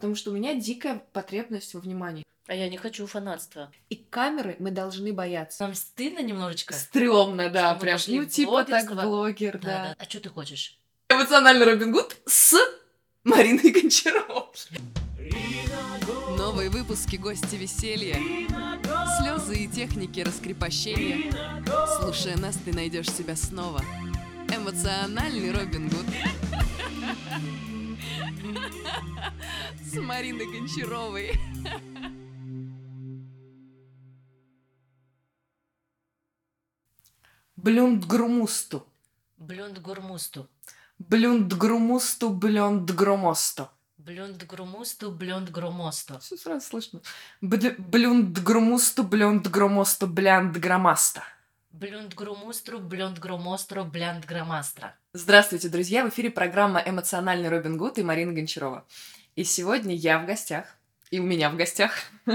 Потому что у меня дикая потребность во внимании. А я не хочу фанатства. И камеры мы должны бояться. Нам стыдно немножечко. Стрёмно, да, Что мы прям. Ну, типа так, блогер, Да, да. да. А что ты хочешь? Эмоциональный Робин Гуд с Мариной Гончаровой. Новые выпуски «Гости веселья», слезы и техники раскрепощения. Слушая нас, ты найдешь себя снова. Эмоциональный Робин Гуд. С Мариной Гончаровой. Блюндгрумусту. Блюнд. Блюндгрумусту, блюндгромосту. Блюнд гурмусту, блюнд громосту. Все сразу слышно. Блюндгрумусту, блюндгромосту, бляндгромаста. Блюнд гурмустру, блюнд громостру, блянд громастра. Здравствуйте, друзья! В эфире программа «Эмоциональный Робин Гуд» и Марина Гончарова. И сегодня я в гостях. И у меня в гостях.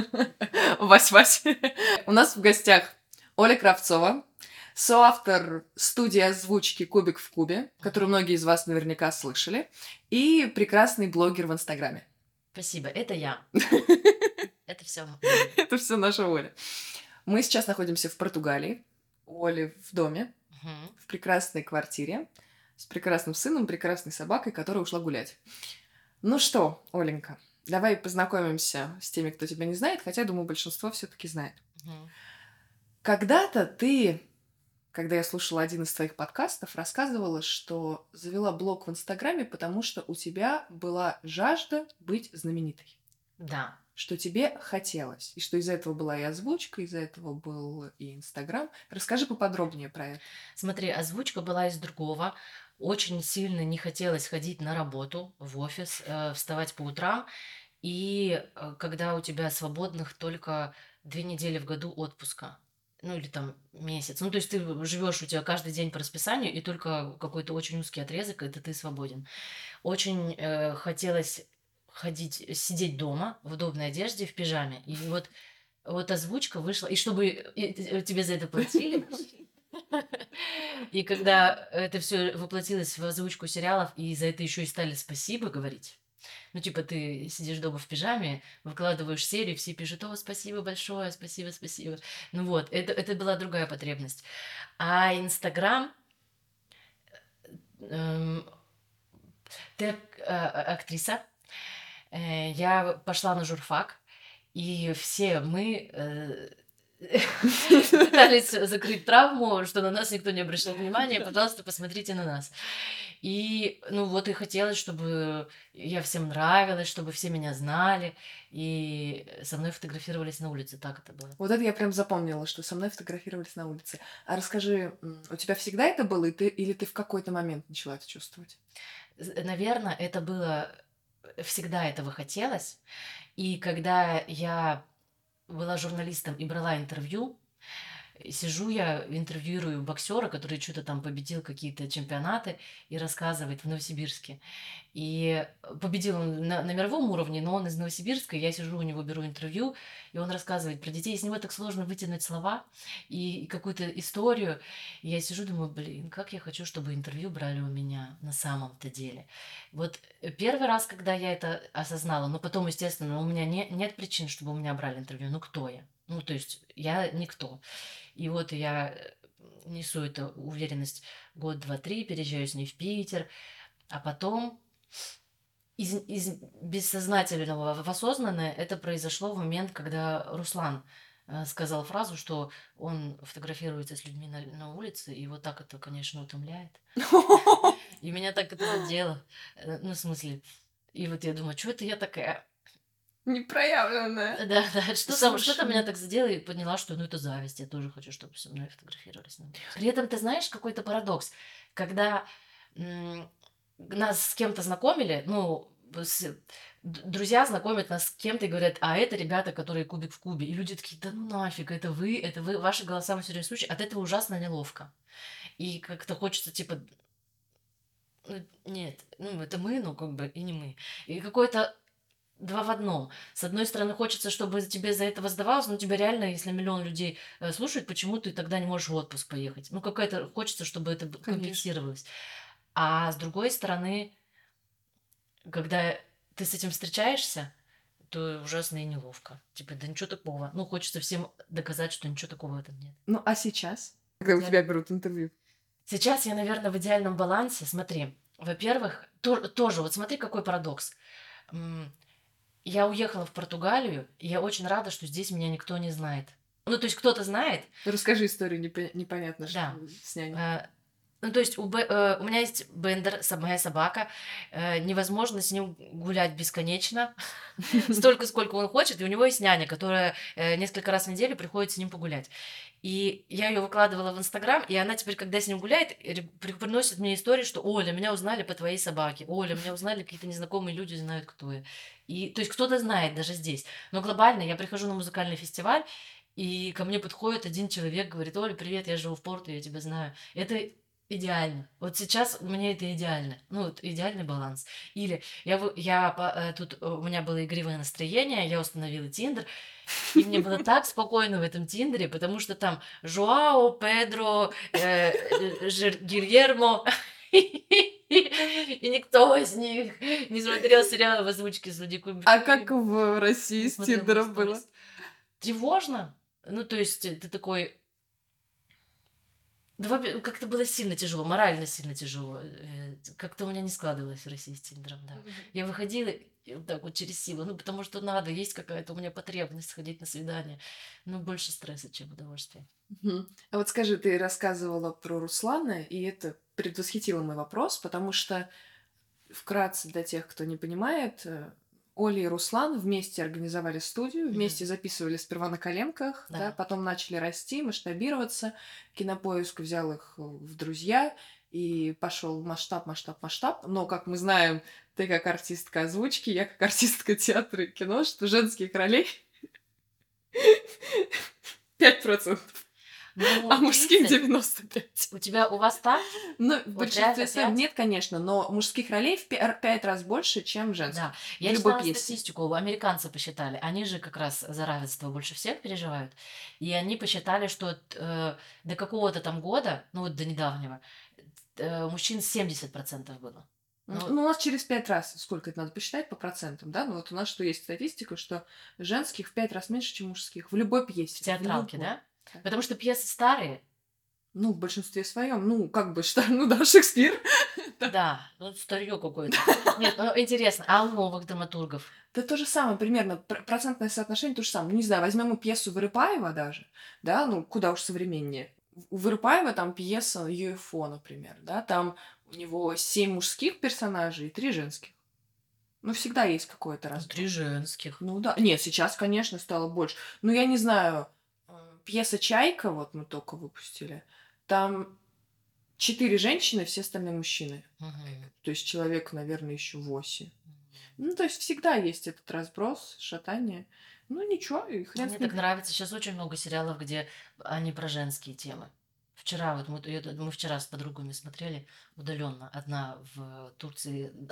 Вась-Вась. У нас в гостях Оля Кравцова, соавтор студии озвучки «Кубик в кубе», которую многие из вас наверняка слышали, и прекрасный блогер в Инстаграме. Спасибо, это я. Это все. Это все наша Оля. Мы сейчас находимся в Португалии, у Оли в доме, в прекрасной квартире, с прекрасным сыном, прекрасной собакой, которая ушла гулять. Ну что, Оленька, давай познакомимся с теми, кто тебя не знает, хотя, думаю, большинство все-таки знает. Когда-то ты, когда я слушала один из твоих подкастов, рассказывала, что завела блог в Инстаграме, потому что у тебя была жажда быть знаменитой. Да. Что тебе хотелось. И что из-за этого была и озвучка, из-за этого был и Инстаграм. Расскажи поподробнее про это. Смотри, озвучка была из другого. Очень сильно не хотелось ходить на работу, в офис, э, вставать по утрам. И э, когда у тебя свободных только две недели в году отпуска, ну или там месяц. Ну, то есть ты живешь у тебя каждый день по расписанию, и только какой-то очень узкий отрезок, это ты свободен. Очень э, хотелось ходить, сидеть дома в удобной одежде, в пижаме. И вот, вот озвучка вышла, и чтобы тебе за это платили. И когда это все воплотилось в озвучку сериалов, и за это еще и стали спасибо говорить. Ну, типа, ты сидишь дома в пижаме, выкладываешь серию, все пишут, о, спасибо большое, спасибо, спасибо. Ну вот, это, это была другая потребность. А Инстаграм... эм, ты а- актриса. Э, Я пошла на журфак, и все мы э, пытались закрыть травму, что на нас никто не обращал внимания, пожалуйста, посмотрите на нас. И, ну, вот и хотелось, чтобы я всем нравилась, чтобы все меня знали, и со мной фотографировались на улице, так это было. Вот это я прям запомнила, что со мной фотографировались на улице. А расскажи, у тебя всегда это было, и ты, или ты в какой-то момент начала это чувствовать? Наверное, это было всегда этого хотелось. И когда я была журналистом и брала интервью, сижу я, интервьюирую боксера, который что-то там победил какие-то чемпионаты и рассказывает в Новосибирске. И победил он на, на мировом уровне, но он из Новосибирска, я сижу у него, беру интервью, и он рассказывает про детей. Из него так сложно вытянуть слова и, и какую-то историю. И я сижу, думаю, блин, как я хочу, чтобы интервью брали у меня на самом-то деле. Вот э, первый раз, когда я это осознала, но потом, естественно, у меня не, нет причин, чтобы у меня брали интервью. Ну, кто я? Ну, то есть я никто. И вот я э, несу эту уверенность год, два, три, переезжаю с ней в Питер, а потом из, из бессознательного в осознанное это произошло в момент, когда Руслан э, сказал фразу, что он фотографируется с людьми на, на улице, и вот так это, конечно, утомляет. И меня так это задело. Э, Ну, в смысле, и вот я думаю, что это я такая? Непроявленная. Да, да, что там, что Слушай. там меня так задело, и поняла, что ну это зависть, я тоже хочу, чтобы со мной фотографировались. улице. При этом, ты знаешь, какой-то парадокс, когда м, нас с кем-то знакомили, ну, с- друзья знакомят нас с кем-то и говорят, а это ребята, которые кубик в кубе. И люди такие, да ну нафиг, это вы, это вы, ваши голоса мы все время слушаем. От этого ужасно неловко. И как-то хочется, типа, ну, нет, ну, это мы, ну, как бы, и не мы. И какое-то два в одном. С одной стороны, хочется, чтобы тебе за это воздавалось, но тебя реально, если миллион людей э, слушают, почему ты тогда не можешь в отпуск поехать? Ну, какая-то хочется, чтобы это Конечно. компенсировалось. А с другой стороны, когда ты с этим встречаешься, то ужасно и неловко. Типа, да ничего такого. Ну, хочется всем доказать, что ничего такого в этом нет. Ну, а сейчас? Когда у Я- тебя берут интервью. Сейчас я, наверное, в идеальном балансе. Смотри, во-первых, то- тоже, вот смотри, какой парадокс. Я уехала в Португалию, и я очень рада, что здесь меня никто не знает. Ну, то есть кто-то знает, Расскажи историю непо- непонятно, что Да. с няней. Э, Ну, то есть у, э, у меня есть Бендер, моя собака. э, Невозможно с ним гулять бесконечно. Столько, сколько он хочет. И у него есть няня, которая э, несколько раз в неделю приходит с ним погулять. И я ее выкладывала в Инстаграм, и она теперь, когда с ним гуляет, приносит мне истории, что Оля, меня узнали по твоей собаке. Оля, меня узнали какие-то незнакомые люди, знают, кто я. И, то есть кто-то знает даже здесь. Но глобально я прихожу на музыкальный фестиваль, и ко мне подходит один человек, говорит, Оля, привет, я живу в Порту, я тебя знаю. Это идеально. Вот сейчас мне это идеально. Ну, вот идеальный баланс. Или я, я э, тут э, у меня было игривое настроение, я установила Тиндер, и мне было так спокойно в этом Тиндере, потому что там Жуао, Педро, э, э, Жир- Гильермо, и никто из них не смотрел сериал в озвучке с Владиком А как в России с Тиндером было? Тревожно. Ну, то есть ты такой... Да, во- как-то было сильно тяжело, морально сильно тяжело. Э, Как-то у меня не складывалось в России с да. Я выходила и вот так вот через силу, ну, потому что надо, есть какая-то у меня потребность сходить на свидание. Ну, больше стресса, чем удовольствия. Мгм. А вот скажи, ты рассказывала про Руслана, и это предвосхитило мой вопрос, потому что вкратце для тех, кто не понимает, э, Оля и Руслан вместе организовали студию, вместе записывали сперва на коленках, да. Да. потом начали расти, масштабироваться. Кинопоиск взял их в друзья, и пошел масштаб, масштаб, масштаб. Но, как мы знаем, ты как артистка озвучки, я как артистка театра и кино, что женских ролей 5%, Ну, а мужских 30. 95%. У тебя, у вас так? Ну, в большинстве своем нет, конечно, но мужских ролей в пя- пять раз больше, чем женских. Да. Я любой читала пьесе. статистику, американцы посчитали. Они же как раз за равенство больше всех переживают. И они посчитали, что э, до какого-то там года, ну вот до недавнего, э, мужчин 70% было. Ну, Ну, у нас через пять раз, сколько это надо посчитать по процентам, да? Ну, вот у нас что есть статистика, что женских в пять раз меньше, чем мужских. В любой пьесе. В театралке, любой. да? Потому что пьесы старые, Ну, в большинстве своем. Ну, как бы, что, ну да, Шекспир. да, ну старье какое-то. Нет, ну интересно, а у новых драматургов? Да то же самое, примерно, пр- процентное соотношение то же самое. Ну, не знаю, возьмем мы пьесу Вырыпаева даже, да, ну, куда уж современнее. У Вырыпаева там пьеса UFO, например, да, там у него семь мужских персонажей и три женских. Ну, всегда есть какое-то Ну, раз. Три женских. Ну да. Нет, сейчас, конечно, стало больше. Ну, я не знаю, пьеса «Чайка», вот мы только выпустили, там четыре женщины, все остальные мужчины. Мгм. То есть человек, наверное, еще восемь. Ну, то есть всегда есть этот разброс, шатание. Ну, ничего, и хрен Мне так нравится. Сейчас очень много сериалов, где они про женские темы. Вчера вот мы, мы вчера с подругами смотрели удаленно. Одна в Турции.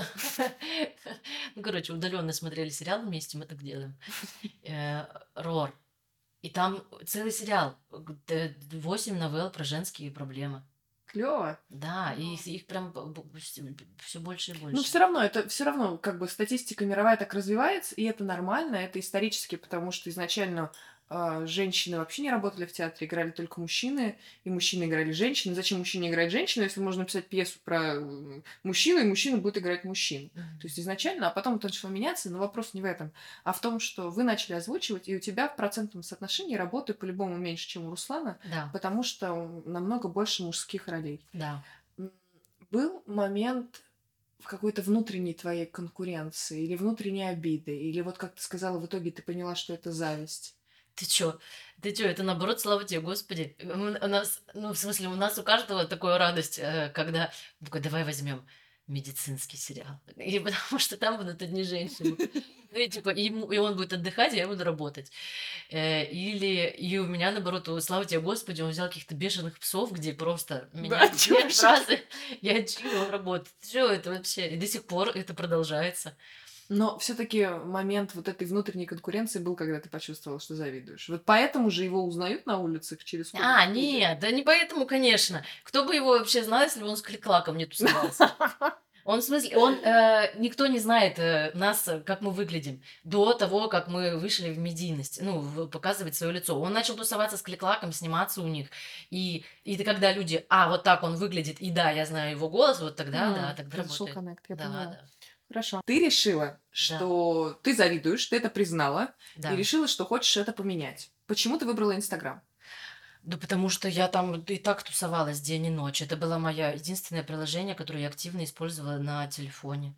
Ну, короче, удаленно смотрели сериал вместе, мы так делаем. Э, Рор. И там целый сериал. г- Восемь новелл про женские проблемы. Клево. Да, и их, их прям все больше и больше. Ну, все равно, это все равно, как бы статистика мировая так развивается, и это нормально, это исторически, потому что изначально женщины вообще не работали в театре, играли только мужчины, и мужчины играли женщины. Зачем мужчине играть женщину, если можно написать пьесу про мужчину, и мужчина будет играть мужчин? Мгм. То есть изначально, а потом это начало меняться, но вопрос не в этом, а в том, что вы начали озвучивать, и у тебя в процентном соотношении работы по-любому меньше, чем у Руслана, Да, потому что намного больше мужских ролей. да. Был момент в какой-то внутренней твоей конкуренции или внутренней обиды, или вот как ты сказала, в итоге ты поняла, что это зависть. Ты чё? Ты чё? Это наоборот, слава тебе, Господи. Мы- У нас, ну, в смысле, у нас у каждого такая радость, э, когда такой, давай возьмем медицинский сериал. И потому что там будут одни женщины. Ну и типа, и, ему- и он будет отдыхать, а я буду работать. Э, Или, и у меня, наоборот, о, слава тебе, Господи, он взял каких-то бешеных псов, где просто меня чё две ж. фразы, я чью, он работает. Все это вообще, и до сих пор это продолжается. Но все-таки момент вот этой внутренней конкуренции был, когда ты почувствовала, что завидуешь. Вот поэтому же его узнают на улицах через сколько А, нет, да не поэтому, конечно. Кто бы его вообще знал, если бы он с кликлаком не тусовался? Он в смысле, он э, никто не знает э, нас, э, как мы выглядим до того, как мы вышли в медийность, ну в- показывать свое лицо. Он начал тусоваться с кликлаком, сниматься у них, и и когда люди, а вот так он выглядит, и да, я знаю его голос, вот тогда, М, да, тогда работает. коннект, я Да, да, Хорошо. Ты решила, что ты завидуешь, ты это признала, да. и решила, что хочешь это поменять. Почему ты выбрала Инстаграм? Да потому что я там и так тусовалась день и ночь. Это было мое единственное приложение, которое я активно использовала на телефоне.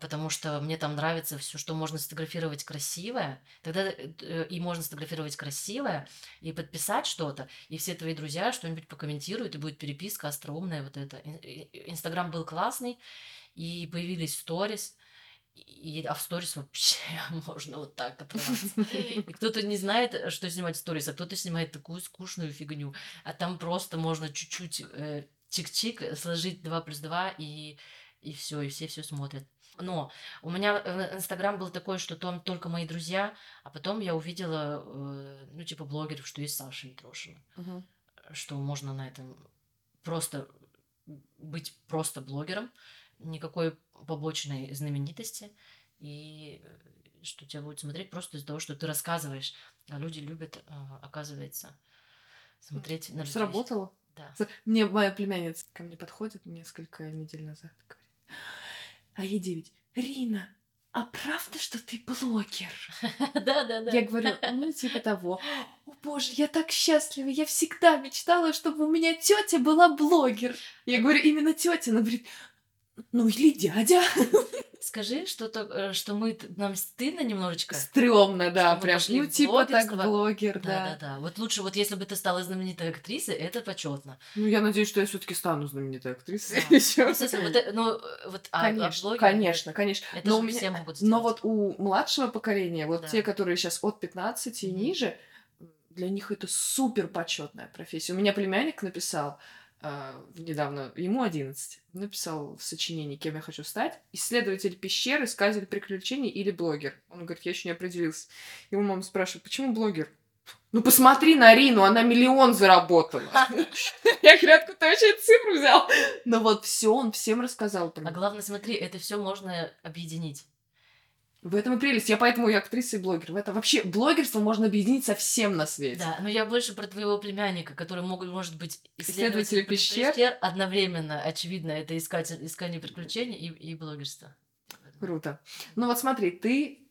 Потому что мне там нравится все, что можно сфотографировать красивое. Тогда э, и можно сфотографировать красивое, и подписать что-то, и все твои друзья что-нибудь покомментируют, и будет переписка остроумная вот это. Инстаграм был классный, и появились сторис. И, а в сторис вообще можно вот так отрываться. И кто-то не знает, что снимать в сторис, а кто-то снимает такую скучную фигню. А там просто можно чуть-чуть э, чик-чик сложить 2 плюс 2 и, и все, и все все смотрят. Но у меня э, Инстаграм был такой, что там только мои друзья, а потом я увидела, э, ну, типа, блогеров, что есть Саша Митрошина, Мгм. что можно на этом просто быть просто блогером, никакой побочной знаменитости, и э, что тебя будут смотреть просто из-за того, что ты рассказываешь. А люди любят, оказывается, смотреть на людей. Сработало? Да. Мне моя племянница ко мне подходит несколько недель назад говорит, а ей девять. Рина, а правда, что ты блогер? Да, да, да. Я говорю, ну, типа того. О боже, я так счастлива, я всегда мечтала, чтобы у меня тетя была блогер. Я говорю, именно тетя. Она говорит, ну или дядя. Скажи, что, то, э, что мы, нам стыдно немножечко. Стрёмно, да, прям. Ну, типа так, блогер, Да, да. да, да. Вот лучше, вот если бы ты стала знаменитой актрисой, это почетно. Ну, я надеюсь, что я все-таки стану знаменитой актрисой. Да. ещё. Ну, вот, э, ну, вот, а, а Конечно, конечно, конечно. Это Но же меня- все могут сделать. Но вот у младшего поколения, вот Да. те, которые сейчас от 15 и ниже, для них это супер почетная профессия. У меня племянник написал а, недавно, ему 11, написал в сочинении, кем я хочу стать. Исследователь пещер, искатель приключений или блогер. Он говорит, я еще не определился. Его мама спрашивает, почему блогер? Ну посмотри на Рину, она миллион заработала. Я говорю, откуда вообще эту цифру взял? Ну вот все, он всем рассказал про А главное, смотри, это все можно объединить. В этом и прелесть. Я поэтому и актриса, и блогер. В этом вообще блогерство можно объединить со всем на свете. Да, но я больше про твоего племянника, который мог, может быть Исследователь исследователем пещер. Одновременно, очевидно, это искатель, искание приключений и, и блогерство. Круто. Ну вот смотри, ты,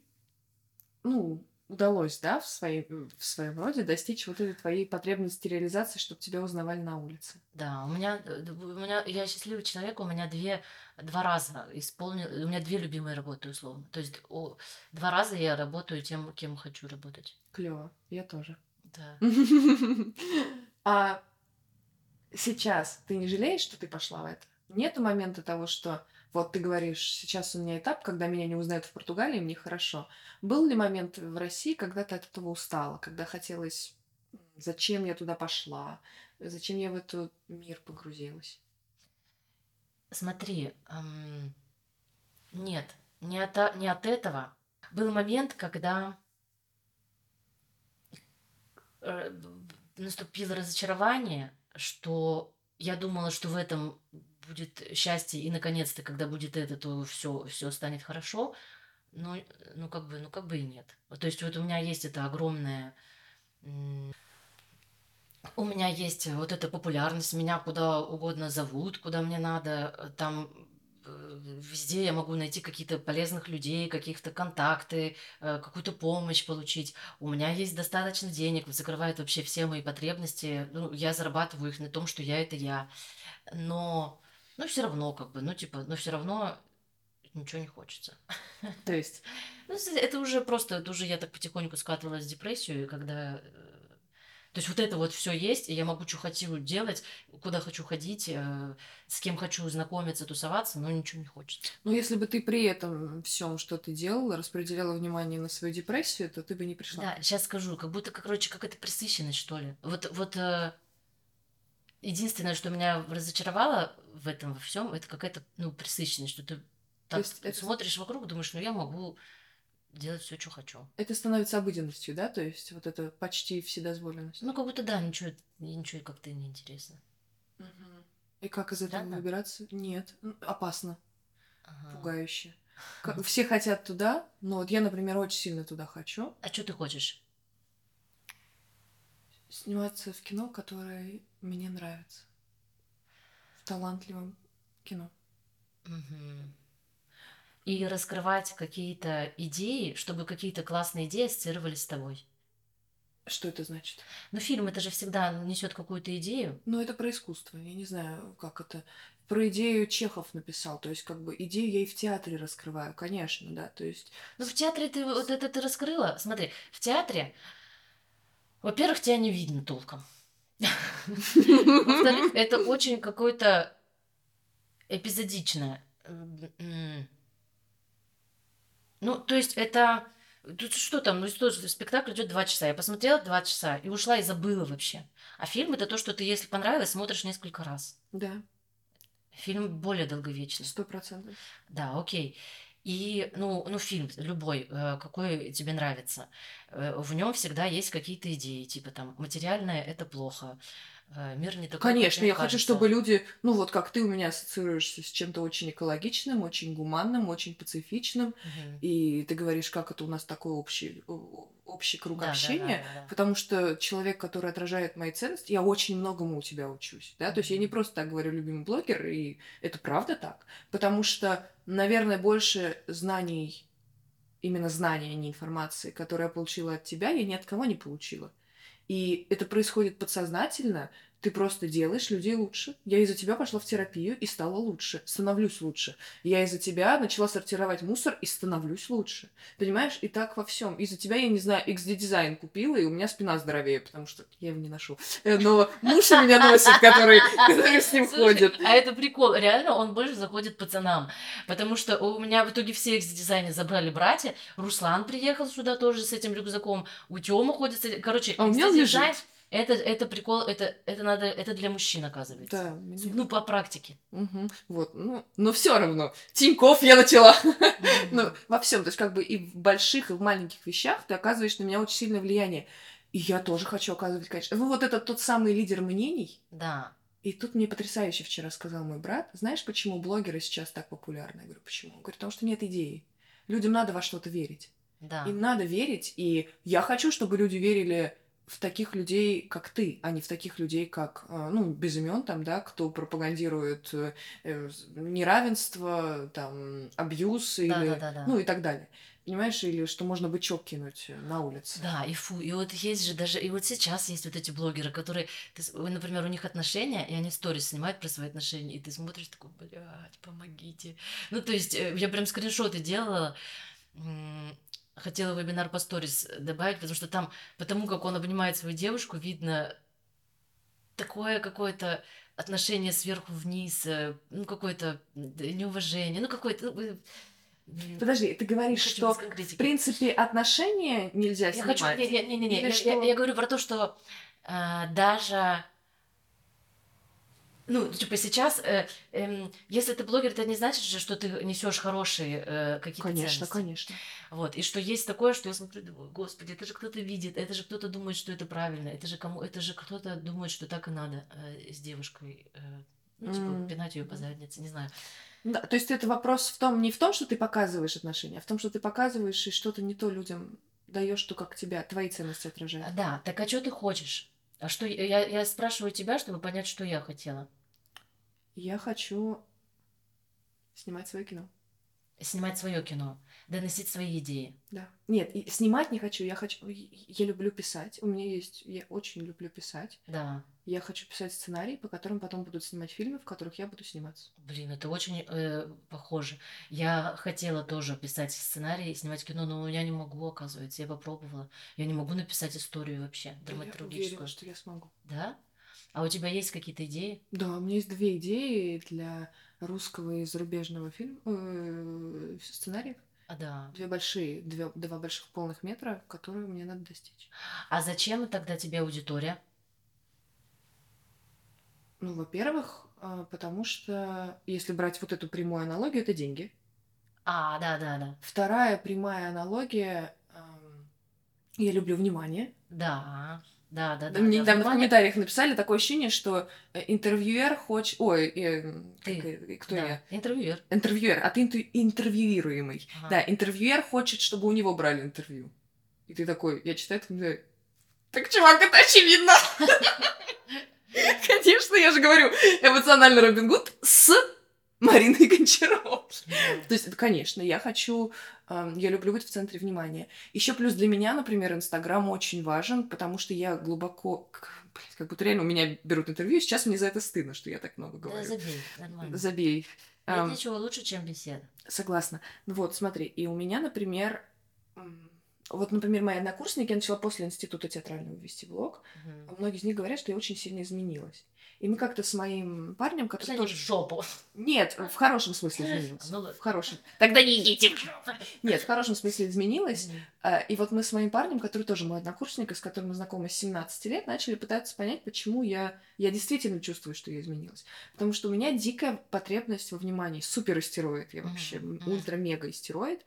ну, удалось, да, в, своей, в своем роде достичь вот этой твоей потребности реализации, чтобы тебя узнавали на улице. Да, у меня, э, у меня, я счастливый человек, у меня две, два раза исполнил, у меня две любимые работы, условно. То есть о, два раза я работаю тем, кем хочу работать. Клево. Я тоже. Да. А сейчас ты не жалеешь, что ты пошла в это? Нету момента того, что вот ты говоришь, сейчас у меня этап, когда меня не узнают в Португалии, мне хорошо. Был ли момент в России, когда ты от этого устала, когда хотелось, зачем я туда пошла, зачем я в этот мир погрузилась? Смотри, ам, нет, не от, не от этого. Был момент, когда э, наступило разочарование, что я думала, что в этом будет счастье, и наконец-то, когда будет это, то все, все станет хорошо. Но, ну, как бы, ну, как бы и нет. То есть вот у меня есть это огромное... У меня есть вот эта популярность, меня куда угодно зовут, куда мне надо, э, там э, везде я могу найти какие-то полезных людей, каких-то контакты, э, какую-то помощь получить. У меня есть достаточно денег, закрывает вообще все мои потребности. Ну, я зарабатываю их на том, что я это я. Но, ну, все равно, как бы, ну, типа, но все равно ничего не хочется. То есть, Ну, это уже просто, это уже я так потихоньку скатывалась в депрессию, и когда... э, То есть вот это вот все есть, и я могу, что хочу делать, куда хочу ходить, э, с кем хочу знакомиться, тусоваться, но ничего не хочется. ну если бы ты при этом всем, что ты делала, распределяла внимание на свою депрессию, то ты бы не пришла. Да, сейчас скажу, как будто, короче, какая-то пресыщенность, что ли. Вот, вот э, единственное, что меня разочаровало в этом во всем, это какая-то, ну, пресыщенность, что ты так есть это- смотришь вокруг, думаешь, ну, я могу делать все, что хочу. Это становится обыденностью, да? То есть вот это почти вседозволенность. Ну, как будто, да, ничего, ничего как-то не интересно. Мгм. И как из этого Странно? выбираться? Нет, опасно. Ага. пугающе. Как- Все хотят туда, но вот я, например, очень сильно туда хочу. А что ты хочешь? Сниматься в кино, которое мне нравится. В талантливом кино. Мгм. И раскрывать какие-то идеи, чтобы какие-то классные идеи ассоциировались с тобой. Что это значит? Но фильм это же всегда несет какую-то идею. Ну, это про искусство. Я не знаю, как это. Про идею Чехов написал. То есть, как бы, идею я и в театре раскрываю, конечно, да. То есть, Ну, в театре ты вот это ты раскрыла. Смотри, в театре, во-первых, тебя не видно толком. Во-вторых, это очень какое-то эпизодичное. М. Ну, то есть это... Тут что там, ну что, спектакль идет два часа. Я посмотрела два часа и ушла и забыла вообще. А фильм это то, что ты, если понравилось, смотришь несколько раз. да, Фильм более долговечный. сто процентов. Да, окей. И, ну, ну, фильм любой, э, какой тебе нравится, э, в нем всегда есть какие-то идеи, типа там, материальное это плохо, э, мир не такой, Конечно, я хочу, кажется. чтобы люди, ну вот как ты у меня ассоциируешься с чем-то очень экологичным, очень гуманным, очень пацифичным, Мгм. и ты говоришь, как это у нас такой общий, общий круг Да, да, да, общения, да, да. потому что человек, который отражает мои ценности, я очень многому у тебя учусь, да, то есть я не просто так говорю любимый блогер, и это правда так, потому что, наверное, больше знаний, именно знания, а не информации, которую я получила от тебя, я ни от кого не получила. И это происходит подсознательно, ты просто делаешь людей лучше. Я из-за тебя пошла в терапию и стала лучше, становлюсь лучше. Я из-за тебя начала сортировать мусор и становлюсь лучше. Понимаешь? И так во всем. Из-за тебя, я не знаю, XD дизайн купила, и у меня спина здоровее, потому что я его не ношу. Э, Но муж у меня носит, который, который с ним Слушай, ходит. А это прикол. Реально, он больше заходит пацанам. Потому что у меня в итоге все из дизайна забрали братья. Руслан приехал сюда тоже с этим рюкзаком. У Тёмы ходит. Короче, А у меня лежит. Это, это прикол, это, это надо, это для мужчин, оказывается. Да, мне- Ну, по практике. Мгм. Вот, ну, но все равно. Тиньков я начала. Ну, во всем, то есть как бы и в больших, и в маленьких вещах ты оказываешь на меня очень сильное влияние. И я тоже хочу оказывать, конечно. Ну, вот это тот самый лидер мнений. Да. И тут мне потрясающе вчера сказал мой брат, знаешь, почему блогеры сейчас так популярны? Я говорю, почему? Он говорит, потому что нет идеи. Людям надо во что-то верить. Да. Им надо верить, и я хочу, чтобы люди верили в таких людей, как ты, а не в таких людей, как, э, ну, без имен там, да, кто пропагандирует э, э, неравенство, там, абьюз или, Да, да, да, да. ну, и так далее. Понимаешь, или что можно бычок кинуть э, на улице. Да, и фу, и вот есть же даже, и вот сейчас есть вот эти блогеры, которые, ты например, у них отношения, и они сторис снимают про свои отношения, и ты смотришь такой, блядь, помогите. Ну, то есть, я прям скриншоты делала, хотела вебинар по сторис добавить, потому что там, потому как он обнимает свою девушку, видно такое какое-то отношение сверху вниз, э, ну, какое-то неуважение, ну, какое-то... ну, э, Подожди, ты говоришь, что в принципе отношения нельзя Я снимать? хочу, не, не, не, не, не, Или я, я- что? я говорю про то, что а, даже, ну, типа сейчас, э, эм, если ты блогер, это не значит же, что ты несешь хорошие э, какие-то Конечно, ценности. конечно. Вот, и что есть такое, что я смотрю, думаю, господи, это же кто-то видит, это же кто-то думает, что это правильно, это же кому, это же кто-то думает, что так и надо э, с девушкой, э, ну, типа, М. пинать ее по заднице, не знаю. Да, то есть это вопрос в том, не в том, что ты показываешь отношения, а в том, что ты показываешь и что-то не то людям даешь, то, как тебя, твои ценности отражают. Да, так а что ты хочешь? А что я, я спрашиваю тебя, чтобы понять, что я хотела. Я хочу снимать свое кино. Снимать свое кино, доносить свои идеи. Да. Нет, снимать не хочу. Я хочу. Я люблю писать. У меня есть. Я очень люблю писать. Да. Я хочу писать сценарии, по которым потом будут снимать фильмы, в которых я буду сниматься. Блин, это очень э, похоже. Я хотела тоже писать сценарий, снимать кино, но я не могу, оказывается. Я попробовала. Я не могу написать историю вообще, Я драматургическую. уверена, что я смогу. Да? А у тебя есть какие-то идеи? Да, у меня есть две идеи для русского и зарубежного фильма э, сценариев. А, да. Две большие, две, два больших полных метра, которые мне надо достичь. А зачем тогда тебе аудитория? Ну, во-первых, а, потому что если брать вот эту прямую аналогию, это деньги. А, да, да, да. Вторая прямая аналогия, ам, я люблю внимание. Да. Да, да, да. Мне недавно в комментариях написали такое ощущение, что э, интервьюер хочет... Ой, э, Ты. э, кто Да, я? интервьюер. Интервьюер, а ты инту- интервьюируемый. Ага. Да, интервьюер хочет, чтобы у него брали интервью. И ты такой, я читаю, говорю, так, чувак, это очевидно. Конечно, я же говорю, эмоциональный Робин Гуд с Мариной Гончаровой. То есть, конечно, я хочу, я люблю быть в центре внимания. Еще плюс для меня, например, Инстаграм очень важен, потому что я глубоко, блядь, как будто реально у меня берут интервью, и сейчас мне за это стыдно, что я так много Да, говорю. забей, нормально. Забей. Нет ничего лучше, чем беседа. Согласна. Ну Вот, смотри, и у меня, например, вот, например, мои однокурсники, я начала после института театрального вести блог, а многие из них говорят, что я очень сильно изменилась. И мы как-то с моим парнем, который Пошли тоже... в жопу. Нет, в хорошем смысле изменилась. Ну. В хорошем. Тогда не идите в жопу. Нет, в хорошем смысле изменилась. Мгм. А, И вот мы с моим парнем, который тоже мой однокурсник, и с которым мы знакомы с 17 лет, начали пытаться понять, почему я, я действительно чувствую, что я изменилась. Потому что у меня дикая потребность во внимании. Супер истероид. Я вообще мгм. ультра-мега истероид.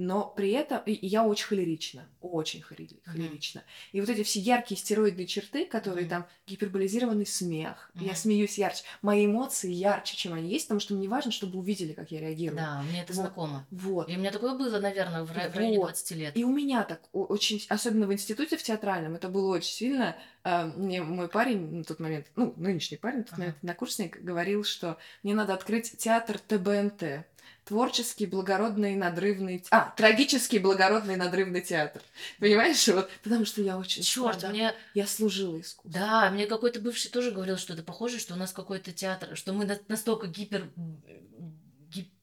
Но при этом и- я очень холерична. Очень холерична. И вот эти все яркие стероидные черты, которые Мгм. там гиперболизированный смех, я Мгм. смеюсь ярче, мои эмоции ярче, чем они есть, потому что мне важно, чтобы увидели, как я реагирую. Да, мне это Вот. знакомо. Вот. И у меня такое было, наверное, в ра- в районе Вот. 20 лет. И у меня так очень, особенно в институте в театральном, это было очень сильно. А, Мне мой парень на тот момент, ну, нынешний парень, на тот момент однокурсник, говорил, что мне надо открыть театр ТБНТ. Творческий, благородный, надрывный... А, трагический, благородный, надрывный театр. Понимаешь? Вот, потому что я очень... Черт, мне Я служила искусству. Да, мне какой-то бывший тоже говорил, что это похоже, что у нас какой-то театр, что мы на- настолько гипер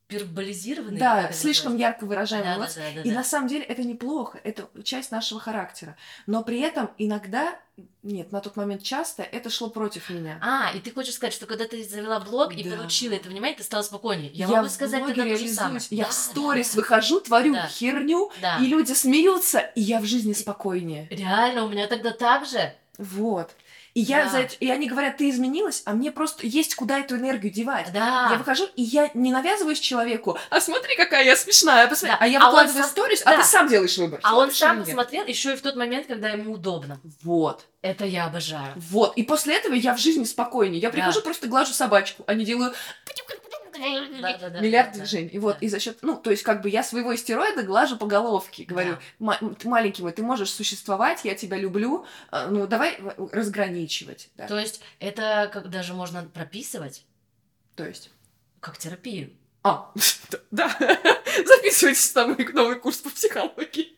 гиперболизированы. Да, слишком называется? ярко выражаем Да, да, эмоции. да, да, И да. на самом деле это неплохо, это часть нашего характера. Но при этом иногда, нет, на тот момент часто это шло против меня. А, и ты хочешь сказать, что когда ты завела блог и Да. получила это внимание, ты стала спокойнее. Я, Я могу сказать тогда то же самое. Я Да, в да, сторис да. выхожу, творю Да. херню, Да. и люди смеются, и я в жизни спокойнее. Реально, у меня тогда так же. Вот. И я Да. за это- и они говорят, ты изменилась, а мне просто есть куда эту энергию девать. Да. Я выхожу, и я не навязываюсь человеку. А смотри, какая я смешная, посмотри. Да. А я А выкладываю сам- сторис, да. а ты сам делаешь выбор. А он сам нет? посмотрел еще и в тот момент, когда ему удобно. Вот. Это я обожаю. Вот. И после этого я в жизни спокойнее. Я Да. прихожу, просто глажу собачку, а не делаю Да, да, да, миллиард да, движений. И вот, да. и за счет, ну, то есть, как бы я своего истероида глажу по головке. Говорю, «Ма- ты маленький мой, ты можешь существовать, я тебя люблю, а, ну, давай разграничивать. Да. То есть это как даже можно прописывать То есть... как терапию. А, да, записывайтесь на мой новый курс по психологии.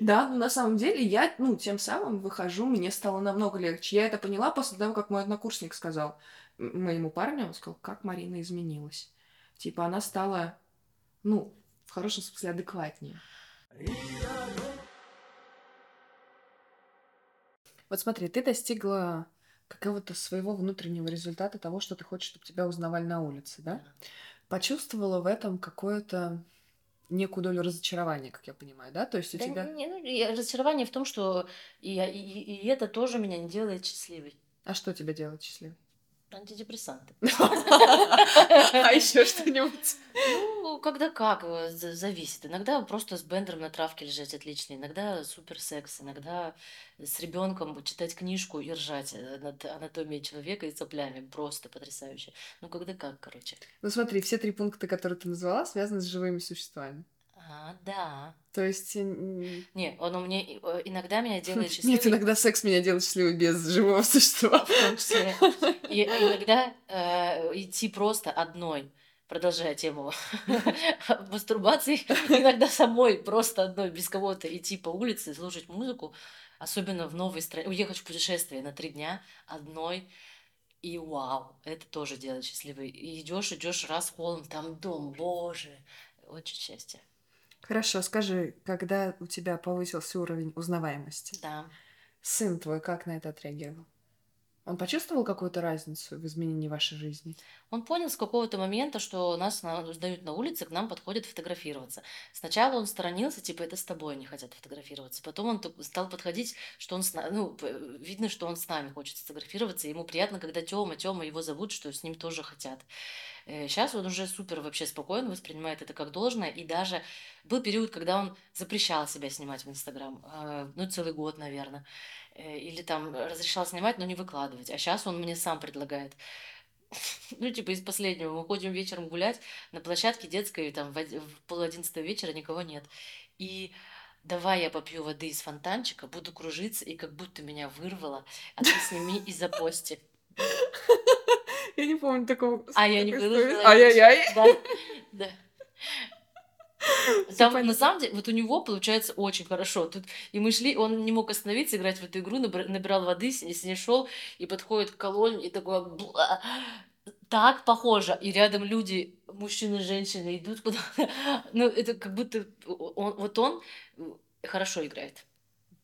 Да, ну на самом деле я, ну, тем самым выхожу, мне стало намного легче. Я это поняла после того, как мой однокурсник сказал моему парню, он сказал, как Марина изменилась. Типа она стала, ну, в хорошем смысле адекватнее. Вот смотри, ты достигла какого-то своего внутреннего результата того, что ты хочешь, чтобы тебя узнавали на улице, да? Почувствовала в этом какое-то некую долю разочарования, как я понимаю, да? То есть у Да тебя... не, ну, разочарование в том, что и, и- и это тоже меня не делает счастливой. А что тебя делает счастливой? Антидепрессанты. А еще что-нибудь? Ну, когда как, э, за- зависит. Иногда просто с бендером на травке лежать отлично, иногда супер секс, иногда с ребенком читать книжку и ржать э, над анатомией человека и цеплями. Просто потрясающе. Ну, когда как, короче. Ну смотри, все три пункта, которые ты назвала, связаны с живыми существами. А, да. То есть... Не, он у меня э, иногда меня делает счастливой. Нет, иногда секс меня делает счастливой без живого существа. в том числе. И иногда э, идти просто одной, продолжая тему мастурбации, иногда самой просто одной, без кого-то идти по улице, слушать музыку, особенно в новой стране, уехать в путешествие на три дня одной, и вау, это тоже делает счастливой. И идешь, идешь раз холм, там дом, боже, очень счастье. Хорошо, скажи, когда у тебя повысился уровень узнаваемости, Да. сын твой как на это отреагировал? Он почувствовал какую-то разницу в изменении вашей жизни? Он понял с какого-то момента, что нас на- сдают на улице, к нам подходят фотографироваться. Сначала он сторонился, типа, это с тобой не хотят фотографироваться. Потом он стал подходить, что он с на- ну, видно, что он с нами хочет сфотографироваться. и Ему приятно, когда Тёма, Тёма его зовут, что с ним тоже хотят. Сейчас он уже супер вообще спокойно воспринимает это как должное, и даже был период, когда он запрещал себя снимать в Инстаграм, э, ну, целый год, наверное, э, или там разрешал снимать, но не выкладывать, а сейчас он мне сам предлагает. Ну, типа из последнего. Мы ходим вечером гулять на площадке детской, там в, в пол одиннадцатого вечера никого нет. И давай я попью воды из фонтанчика, буду кружиться, и как будто меня вырвало, а ты сними и запости. Я не помню такого. А я не выложила. Ай-яй-яй. Да, Там, на самом деле, вот у него получается очень хорошо. Тут и мы шли, он не мог остановиться, играть в эту игру, набирал воды, с ней шел и подходит к колонне и такой Бла! так похоже. И рядом люди, мужчины, женщины идут куда Ну, это как будто он, вот он хорошо играет.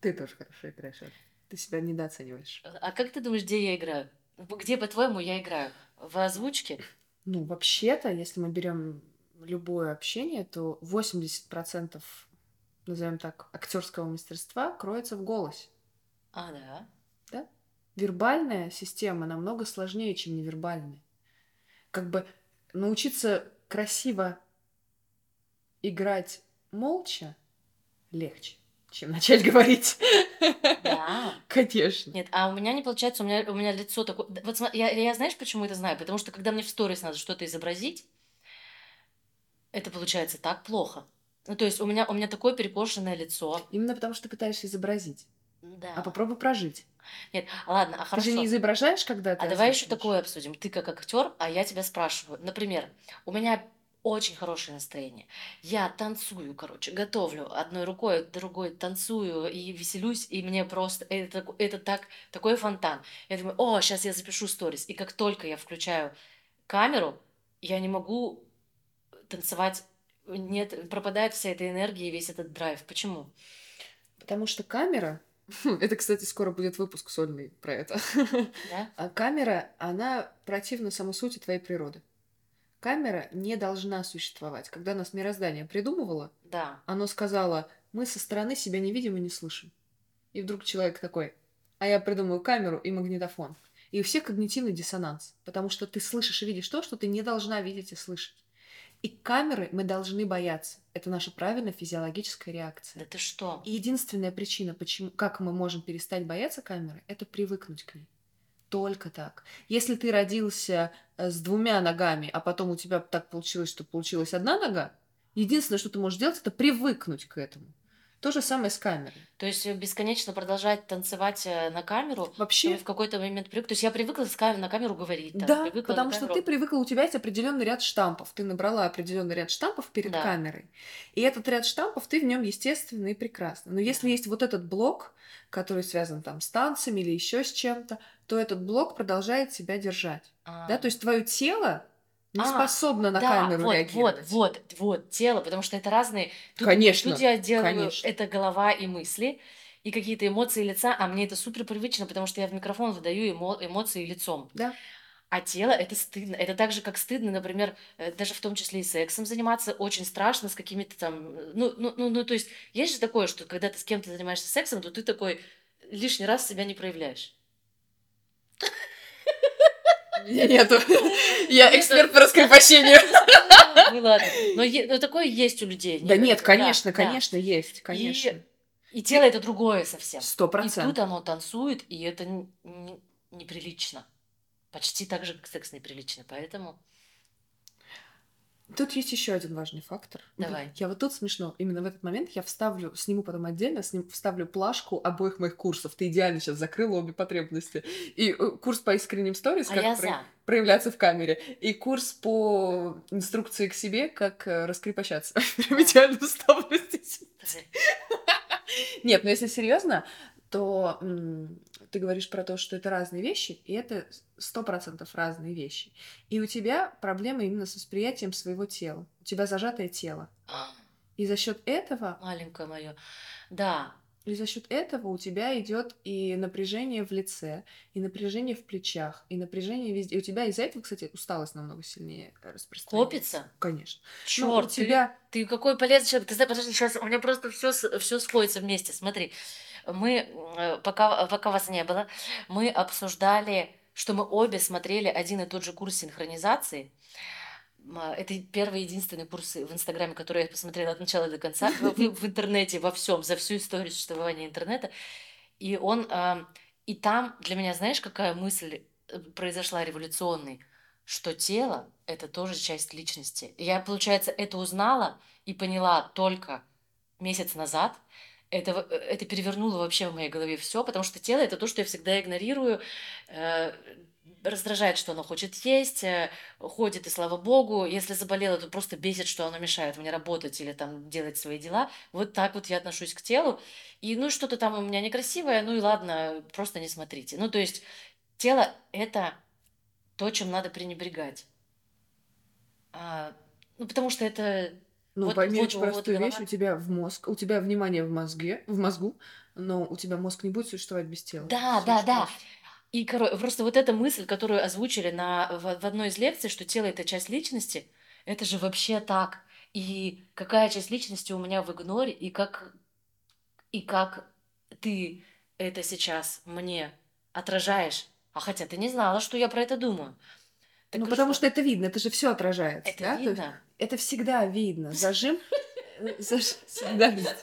Ты тоже хорошо играешь. Ты себя недооцениваешь. А как ты думаешь, где я играю? Где, по-твоему, я играю? В озвучке? Ну, вообще-то, если мы берем любое общение, то 80%, назовем так, актерского мастерства кроется в голосе. А, да? Да. Вербальная система намного сложнее, чем невербальная. Как бы научиться красиво играть молча легче, чем начать говорить. Да. Конечно. Нет, а у меня не получается, у меня, у меня лицо такое... Вот я, я знаешь, почему это знаю? Потому что когда мне в сторис надо что-то изобразить, это получается так плохо. Ну, то есть у меня, у меня такое перекошенное лицо. Именно потому, что ты пытаешься изобразить. Да. А попробуй прожить. Нет, ладно, а хорошо. Ты же не изображаешь, когда ты А давай еще такое обсудим. Ты как актер, а я тебя спрашиваю. Например, у меня очень хорошее настроение. Я танцую, короче, готовлю одной рукой, другой танцую и веселюсь, и мне просто это, это так, такой фонтан. Я думаю, о, сейчас я запишу сторис. И как только я включаю камеру, я не могу танцевать, нет, пропадает вся эта энергия и весь этот драйв. Почему? Потому что камера, это, кстати, скоро будет выпуск сольный про это. Да? А камера, она противна самой сути твоей природы. Камера не должна существовать. Когда нас мироздание придумывало, Да. оно сказало, мы со стороны себя не видим и не слышим. И вдруг человек такой, а я придумаю камеру и магнитофон. И у всех когнитивный диссонанс, потому что ты слышишь и видишь то, что ты не должна видеть и слышать. И камеры мы должны бояться. Это наша правильная физиологическая реакция. Да ты что? И единственная причина, почему, как мы можем перестать бояться камеры, это привыкнуть к ней. Только так. Если ты родился э, с двумя ногами, а потом у тебя так получилось, что получилась одна нога, единственное, что ты можешь сделать, это привыкнуть к этому. То же самое с камерой. То есть э, бесконечно продолжать танцевать э, на камеру, Вообще, в какой-то момент привык. То есть я привыкла с кам- на камеру говорить. там, да, привыкла потому на что камеру- ты привыкла, у тебя есть определенный ряд штампов. Ты набрала определенный ряд штампов перед Да. камерой. И этот ряд штампов, ты в нем естественно и прекрасно. Но если Да. есть вот этот блок, который связан там с танцами или еще с чем-то, то этот блок продолжает тебя держать. А. Да, то есть твое тело не А, способно на да, камеру вот, реагировать. Вот, вот, вот, тело, потому что это разные... Тут, Конечно, Тут я делаю, конечно. это голова и мысли, и какие-то эмоции лица, а мне это супер привычно, потому что я в микрофон выдаю эмо- эмоции лицом. Да. А тело это стыдно. Это так же, как стыдно, например, э, даже в том числе и сексом заниматься. Очень страшно с какими-то там. э, Ну, ну, ну, ну, то есть, есть же такое, что когда ты с кем-то занимаешься сексом, то ты такой лишний раз себя не проявляешь. Меня нету. Я эксперт по раскрепощению. Ну ладно. Но такое есть у людей. Да нет, конечно, конечно, есть, конечно. И тело это другое совсем. Сто И тут процентов. оно танцует, и это неприлично. Почти так же, как секс неприлично. Поэтому Тут есть еще один важный фактор. Давай. Я вот тут смешно. Именно в этот момент я вставлю, сниму потом отдельно, сним, вставлю плашку обоих моих курсов. Ты идеально сейчас закрыла обе потребности. И э, курс по искренним сторис, а как про- за. проявляться в камере, и курс по инструкции к себе, как э, раскрепощаться. Идеально вставлю здесь. Нет, но если серьезно, то ты говоришь про то, что это разные вещи, и это сто процентов разные вещи. И у тебя проблемы именно с восприятием своего тела. У тебя зажатое тело. И за счет этого, Маленькое мое. Да. и за счет этого у тебя идет и напряжение в лице, и напряжение в плечах, и напряжение везде. И у тебя из-за этого, кстати, усталость намного сильнее распространяется. Копится? Конечно. Ну, Черт, у тебя Ты какой полезный человек. Ты знаешь, подожди, сейчас у меня просто все, все сходится вместе. Смотри, мы, э, пока, пока вас не было, мы обсуждали, что мы обе смотрели один и тот же курс синхронизации. ма, это первый единственный курс в Инстаграме, который я посмотрела от начала до конца, в, в- интернете, во всем, за всю историю существования интернета. И он, ам, и там для меня, знаешь, какая мысль э, произошла революционной, что тело — это тоже часть личности. Я, получается, это узнала и поняла только месяц назад. Это, это перевернуло вообще в моей голове все, потому что тело — это то, что я всегда игнорирую, э, раздражает, что оно хочет есть, э, ходит, и слава богу. Если заболела, то просто бесит, что оно мешает мне работать или там делать свои дела. Вот так вот я отношусь к телу. И ну что-то там у меня некрасивое, ну и ладно, просто не смотрите. Ну то есть тело — это то, чем надо пренебрегать. А, ну потому что это... Ну, Вот- пойми вот- очень вот простую голова. вещь, у тебя в мозг, у тебя внимание в мозге, в мозгу, но у тебя мозг не будет существовать без тела. Да, Всё да, да. И коро- просто вот эта мысль, которую озвучили на, в, в одной из лекций, что тело это часть личности, это же вообще так. И какая часть личности у меня в игноре, и как, и как ты это сейчас мне отражаешь. А хотя ты не знала, что я про это думаю. Так ну, и потому что это видно, это же все отражается. это да? То есть видно. Это всегда видно. Зажим э, всегда видно.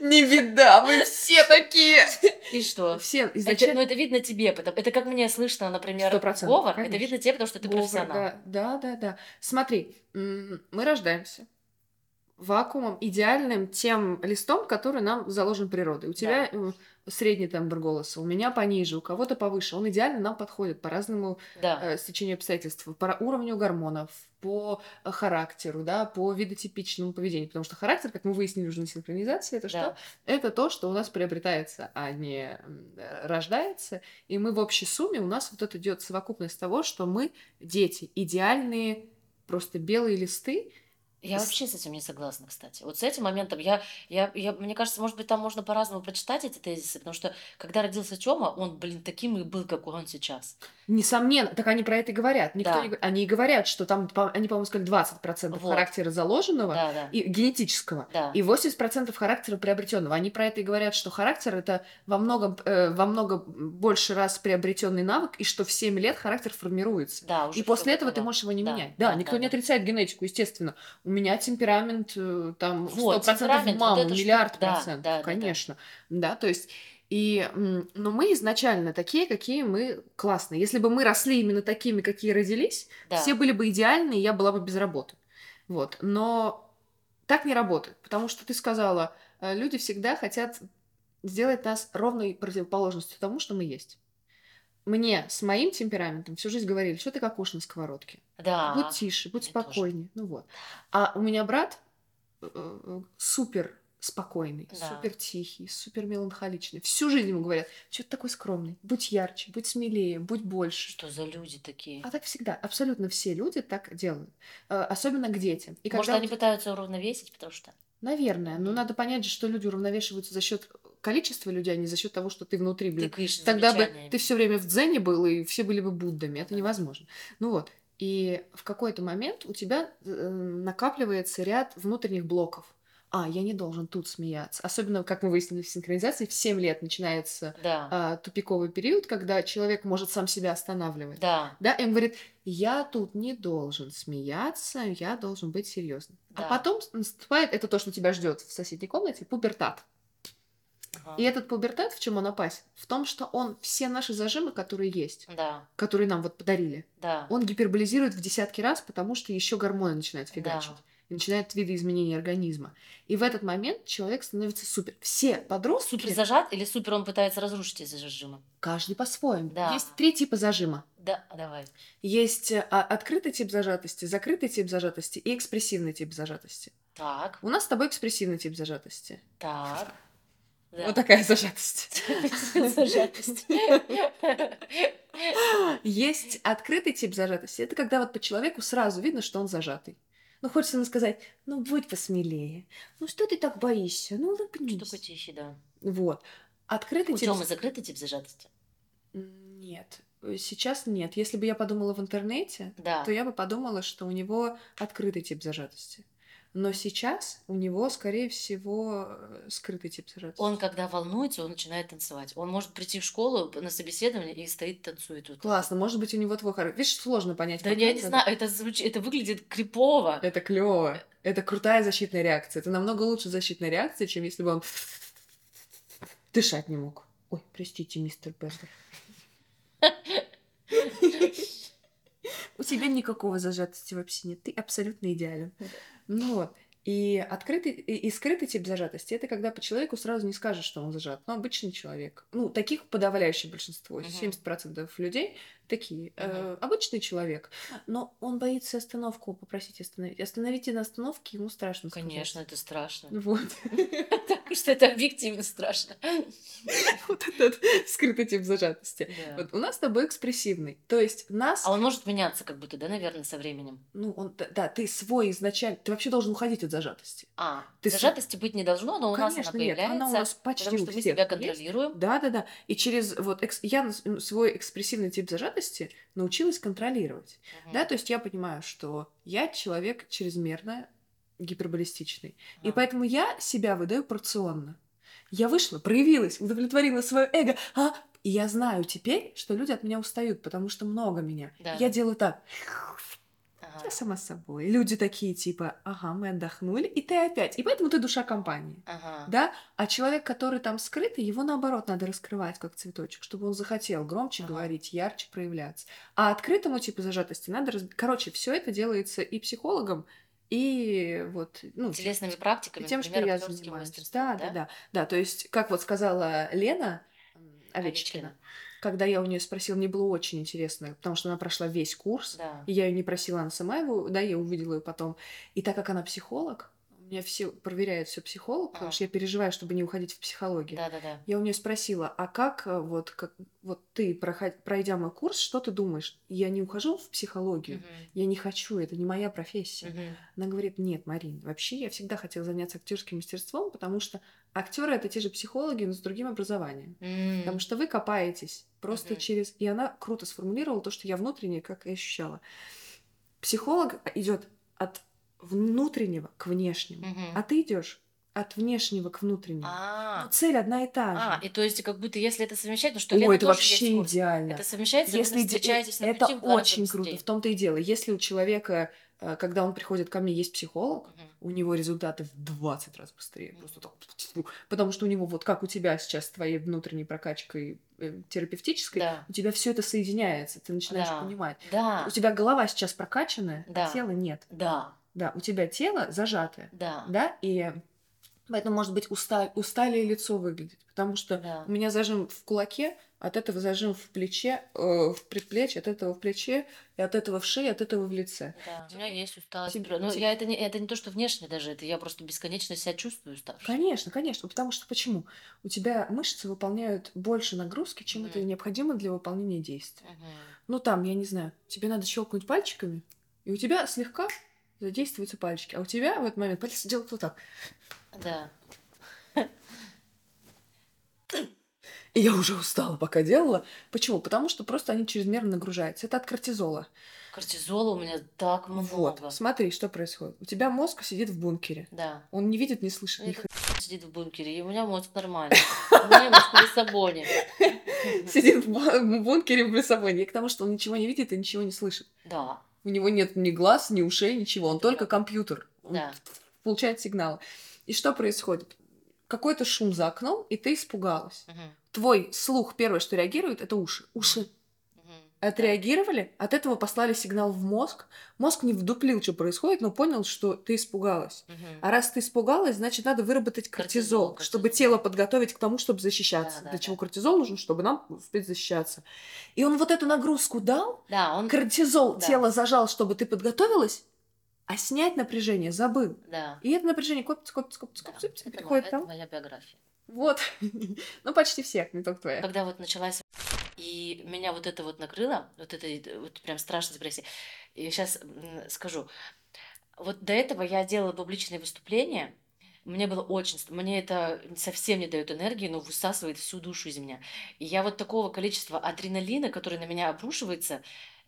Не беда, вы все такие. И что? Все Это, ну, это видно тебе, потому, это как мне слышно, например, Сто процентов, говор, это конечно. видно тебе, потому что ты Говор, профессионал. Да, да, да, да. Смотри, мы рождаемся вакуумом идеальным тем листом, который нам заложен природой. У тебя э, средний тембр голоса, у меня пониже, у кого-то повыше. Он идеально нам подходит по разному Да, э, стечению обстоятельств, по уровню гормонов, по э, характеру, да, по видотипичному поведению. Потому что характер, как мы выяснили уже на синхронизации, это да. что? Это то, что у нас приобретается, а не э, рождается. И мы в общей сумме, у нас вот это идет совокупность того, что мы дети, идеальные, просто белые листы. Я вообще с этим не согласна, кстати. Вот с этим моментом я, я, я, мне кажется, может быть, там можно по-разному прочитать эти тезисы, потому что когда родился Тёма, он, блин, таким и был, как он сейчас. Несомненно, так они про это и говорят. Никто Да. не Они и говорят, что там, они, по-моему, сказали 20% Вот. характера заложенного Да, да, и генетического. да. И 80% характера приобретенного. Они про это и говорят, что характер это во много, э, во много больше раз приобретенный навык, и что в 7 лет характер формируется. Да, уже И после этого ты готово. можешь его не Да, менять. Да, да, никто да, не да. отрицает генетику, естественно. У меня темперамент э, там Вот, 100% в темперамент, вот миллиард да, процентов, да, да, да. конечно. Да, то есть и, но мы изначально такие, какие мы классные. Если бы мы росли именно такими, какие родились, Да. все были бы идеальны, и я была бы без работы. Вот. Но так не работает, потому что ты сказала, э, люди всегда хотят сделать нас ровной противоположностью тому, что мы есть. Мне с моим темпераментом всю жизнь говорили, что ты как уж на сковородке. Да. Будь тише, будь мне тоже. спокойнее. Ну вот. А у меня брат э, э, супер спокойный, Да. супер тихий, супер меланхоличный. Всю жизнь ему говорят, что ты такой скромный, будь ярче, будь смелее, будь больше. Что за люди такие? А так всегда, абсолютно все люди так делают, Э, особенно к детям. И Может, когда они пытаются уравновесить, потому что... Наверное, но надо понять же, что люди уравновешиваются за счет количества людей, а не за счет того, что ты внутри, блин. Тыкаешь Тогда бы ты все время в дзене был, и все были бы Буддами. Это невозможно. Ну вот. И в какой-то момент у тебя э, накапливается ряд внутренних блоков. А, я не должен тут смеяться. Особенно, как мы выяснили в синхронизации, в 7 лет начинается Да, а, тупиковый период, когда человек может сам себя останавливать. да, Да, и он говорит, я тут не должен смеяться, я должен быть серьезным. Да. А потом наступает, это то, что тебя ждет в соседней комнате, пубертат. И этот пубертат, в чем он опасен? В том, что он все наши зажимы, которые есть, Да, которые нам вот подарили, да, он гиперболизирует в десятки раз, потому что еще гормоны начинают фигачить. да. И начинают видоизменения организма. И в этот момент человек становится супер. Все подростки, Супер зажат или супер он пытается разрушить эти зажимы? каждый по-своему. Да. Есть три типа зажима. Да, давай. Есть э, а, открытый тип зажатости, закрытый тип зажатости и экспрессивный тип зажатости. Так, У нас с тобой экспрессивный тип зажатости. так. Да. Вот такая зажатость. Зажатость. Есть открытый тип зажатости. Это когда вот по человеку сразу видно, что он зажатый. Ну, хочется ему сказать, ну, будь посмелее. Ну, что ты так боишься? Ну, Что улыбнись. такое тихий, да. Вот. Открытый У тип... Тёмы закрытый тип зажатости? Нет. Сейчас нет. Если бы я подумала в интернете, Да. то я бы подумала, что у него открытый тип зажатости. Но сейчас у него, скорее всего, э, скрытый тип зажатости. Он, когда волнуется, он начинает танцевать. Он может прийти в школу на собеседование и стоит, танцует. Вот. Классно, может быть, у него твой характер. Видишь, сложно понять. Да я не это. знаю, это, звучит, это выглядит крипово. Это клево. Это крутая защитная реакция. Это намного лучше защитная реакция, чем если бы он дышать не мог. Ой, простите, мистер Пестер. У тебя никакого зажатости вообще нет. Ты абсолютно идеален. Ну вот. И открытый и и скрытый тип зажатости это когда по человеку сразу не скажешь, что он зажат. Ну, обычный человек. Ну, таких подавляющее большинство, Мгм. 70% людей такие. Э, обычный человек. Но он боится остановку попросить остановить. Остановите на остановке, ему страшно. сказать. Конечно, это страшно. Вот. Потому что это объективно страшно. Вот этот скрытый тип зажатости. Вот у нас с тобой экспрессивный. То есть нас, А он может меняться как будто, да, наверное, со временем? ну, он, да, ты свой изначально, ты вообще должен уходить от зажатости. А, Ты зажатости быть не должно, но у нас она появляется, она у нас почти потому что мы себя контролируем. Да, да, да. И через вот я свой экспрессивный тип зажатости научилась контролировать. Мгм. Да, то есть я понимаю, что я человек чрезмерно гиперболистичный. И А. поэтому я себя выдаю порционно. Я вышла, проявилась, удовлетворила свое эго, а, и я знаю теперь, что люди от меня устают, потому что много меня. Да. Я делаю так, Ага. я сама собой. Люди такие типа, ага, мы отдохнули, и ты опять. И поэтому ты душа компании. Ага. Да? А человек, который там скрытый, его наоборот надо раскрывать, как цветочек, чтобы он захотел громче Ага. говорить, ярче проявляться. А открытому типу зажатости надо... Раз... Короче, все это делается и психологом, и вот... Ну, Телесными практиками, тем, что например, я актёрским занимаюсь. Да, да, да, да. То есть, как вот сказала Лена Овечкина, Овечкина. Когда я у нее спросила, мне было очень интересно, потому что она прошла весь курс, Да. и я ее не просила, она сама его, да, я увидела ее потом. И так как она психолог, у меня все проверяет все психолог, потому Ага. что я переживаю, чтобы не уходить в психологию. Да, да, да. Я у нее спросила, а как э, вот, как, вот ты, проход- пройдя мой курс, что ты думаешь? Я не ухожу в психологию, я не хочу, это не моя профессия. Мгм. Она говорит, нет, Марин, вообще я всегда хотела заняться актерским мастерством, потому что актеры это те же психологи, но с другим образованием. М. Потому что вы копаетесь просто Мгм. через... И она круто сформулировала то, что я внутренне как и ощущала. Психолог идет от внутреннего к внешнему, Мгм. а ты идешь от внешнего к внутреннему. А, Но цель одна и та а, же. и то есть как будто если это совмещать, ну что Ой, это вообще идеально. Это совмещается, Если вы встречаетесь на это пути очень круто. В том-то и дело. Если у человека, когда он приходит ко мне, есть психолог, Мгм. у него результаты в 20 раз быстрее. Мгм. Просто так. Потому что у него, вот как у тебя сейчас с твоей внутренней прокачкой э, терапевтической, Да, у тебя все это соединяется, ты начинаешь Да. понимать. да, У тебя голова сейчас прокачанная, Да. а тела нет. да, Да, у тебя тело зажатое, да, да, и поэтому, может быть, уста... усталее лицо выглядит, потому что да. у меня зажим в кулаке, от этого зажим в плече, э, в предплечье, от этого в плече, и от этого в шее, от этого в лице. Да, у меня есть усталость. Тебе- Ну, я это не, это не то, что внешне даже, это я просто бесконечно себя чувствую уставшей. Конечно, конечно, потому что почему? У тебя мышцы выполняют больше нагрузки, чем это Мгм. необходимо для выполнения действия. Мгм. Ну там, я не знаю, тебе надо щелкнуть пальчиками, и у тебя слегка задействуются пальчики, а у тебя в этот момент палец делает вот так. Да. И я уже устала, пока делала. Почему? Потому что просто они чрезмерно нагружаются. Это от кортизола. Кортизола у меня так Вот, много. смотри, что происходит. У тебя мозг сидит в бункере. Да. Он не видит, не слышит ни это сидит в бункере, и у меня мозг нормальный. У меня мозг в Лиссабоне. хрена. Сидит в бу- в бункере в Лиссабоне. И к тому, что он ничего не видит и ничего не слышит. Да, У него нет ни глаз, ни ушей, ничего. Он только компьютер. Да. получает сигналы. И что происходит? Какой-то шум за окном, и ты испугалась. Твой слух первое, что реагирует, это уши. Уши отреагировали, от этого послали сигнал в мозг. Мозг не вдуплил, что происходит, но понял, что ты испугалась. А раз ты испугалась, значит, надо выработать кортизол, Кортизол, чтобы кортизол. тело подготовить к тому, чтобы защищаться. Да, да, Для да. чего кортизол нужен? Чтобы нам успеть защищаться. И он вот эту нагрузку дал, Да, он... кортизол Да. тело зажал, чтобы ты подготовилась, а снять напряжение забыл. Да. И это напряжение копится, копится, копится, да. копится, Это, приходит мо- там. это моя биография. Вот. ну, почти всех, не только твоя. Когда вот началась и меня вот это вот накрыло, вот это вот прям страшная депрессия. И сейчас скажу. Вот до этого я делала публичные выступления. Мне было очень... Мне это совсем не дает энергии, но высасывает всю душу из меня. И я вот такого количества адреналина, который на меня обрушивается,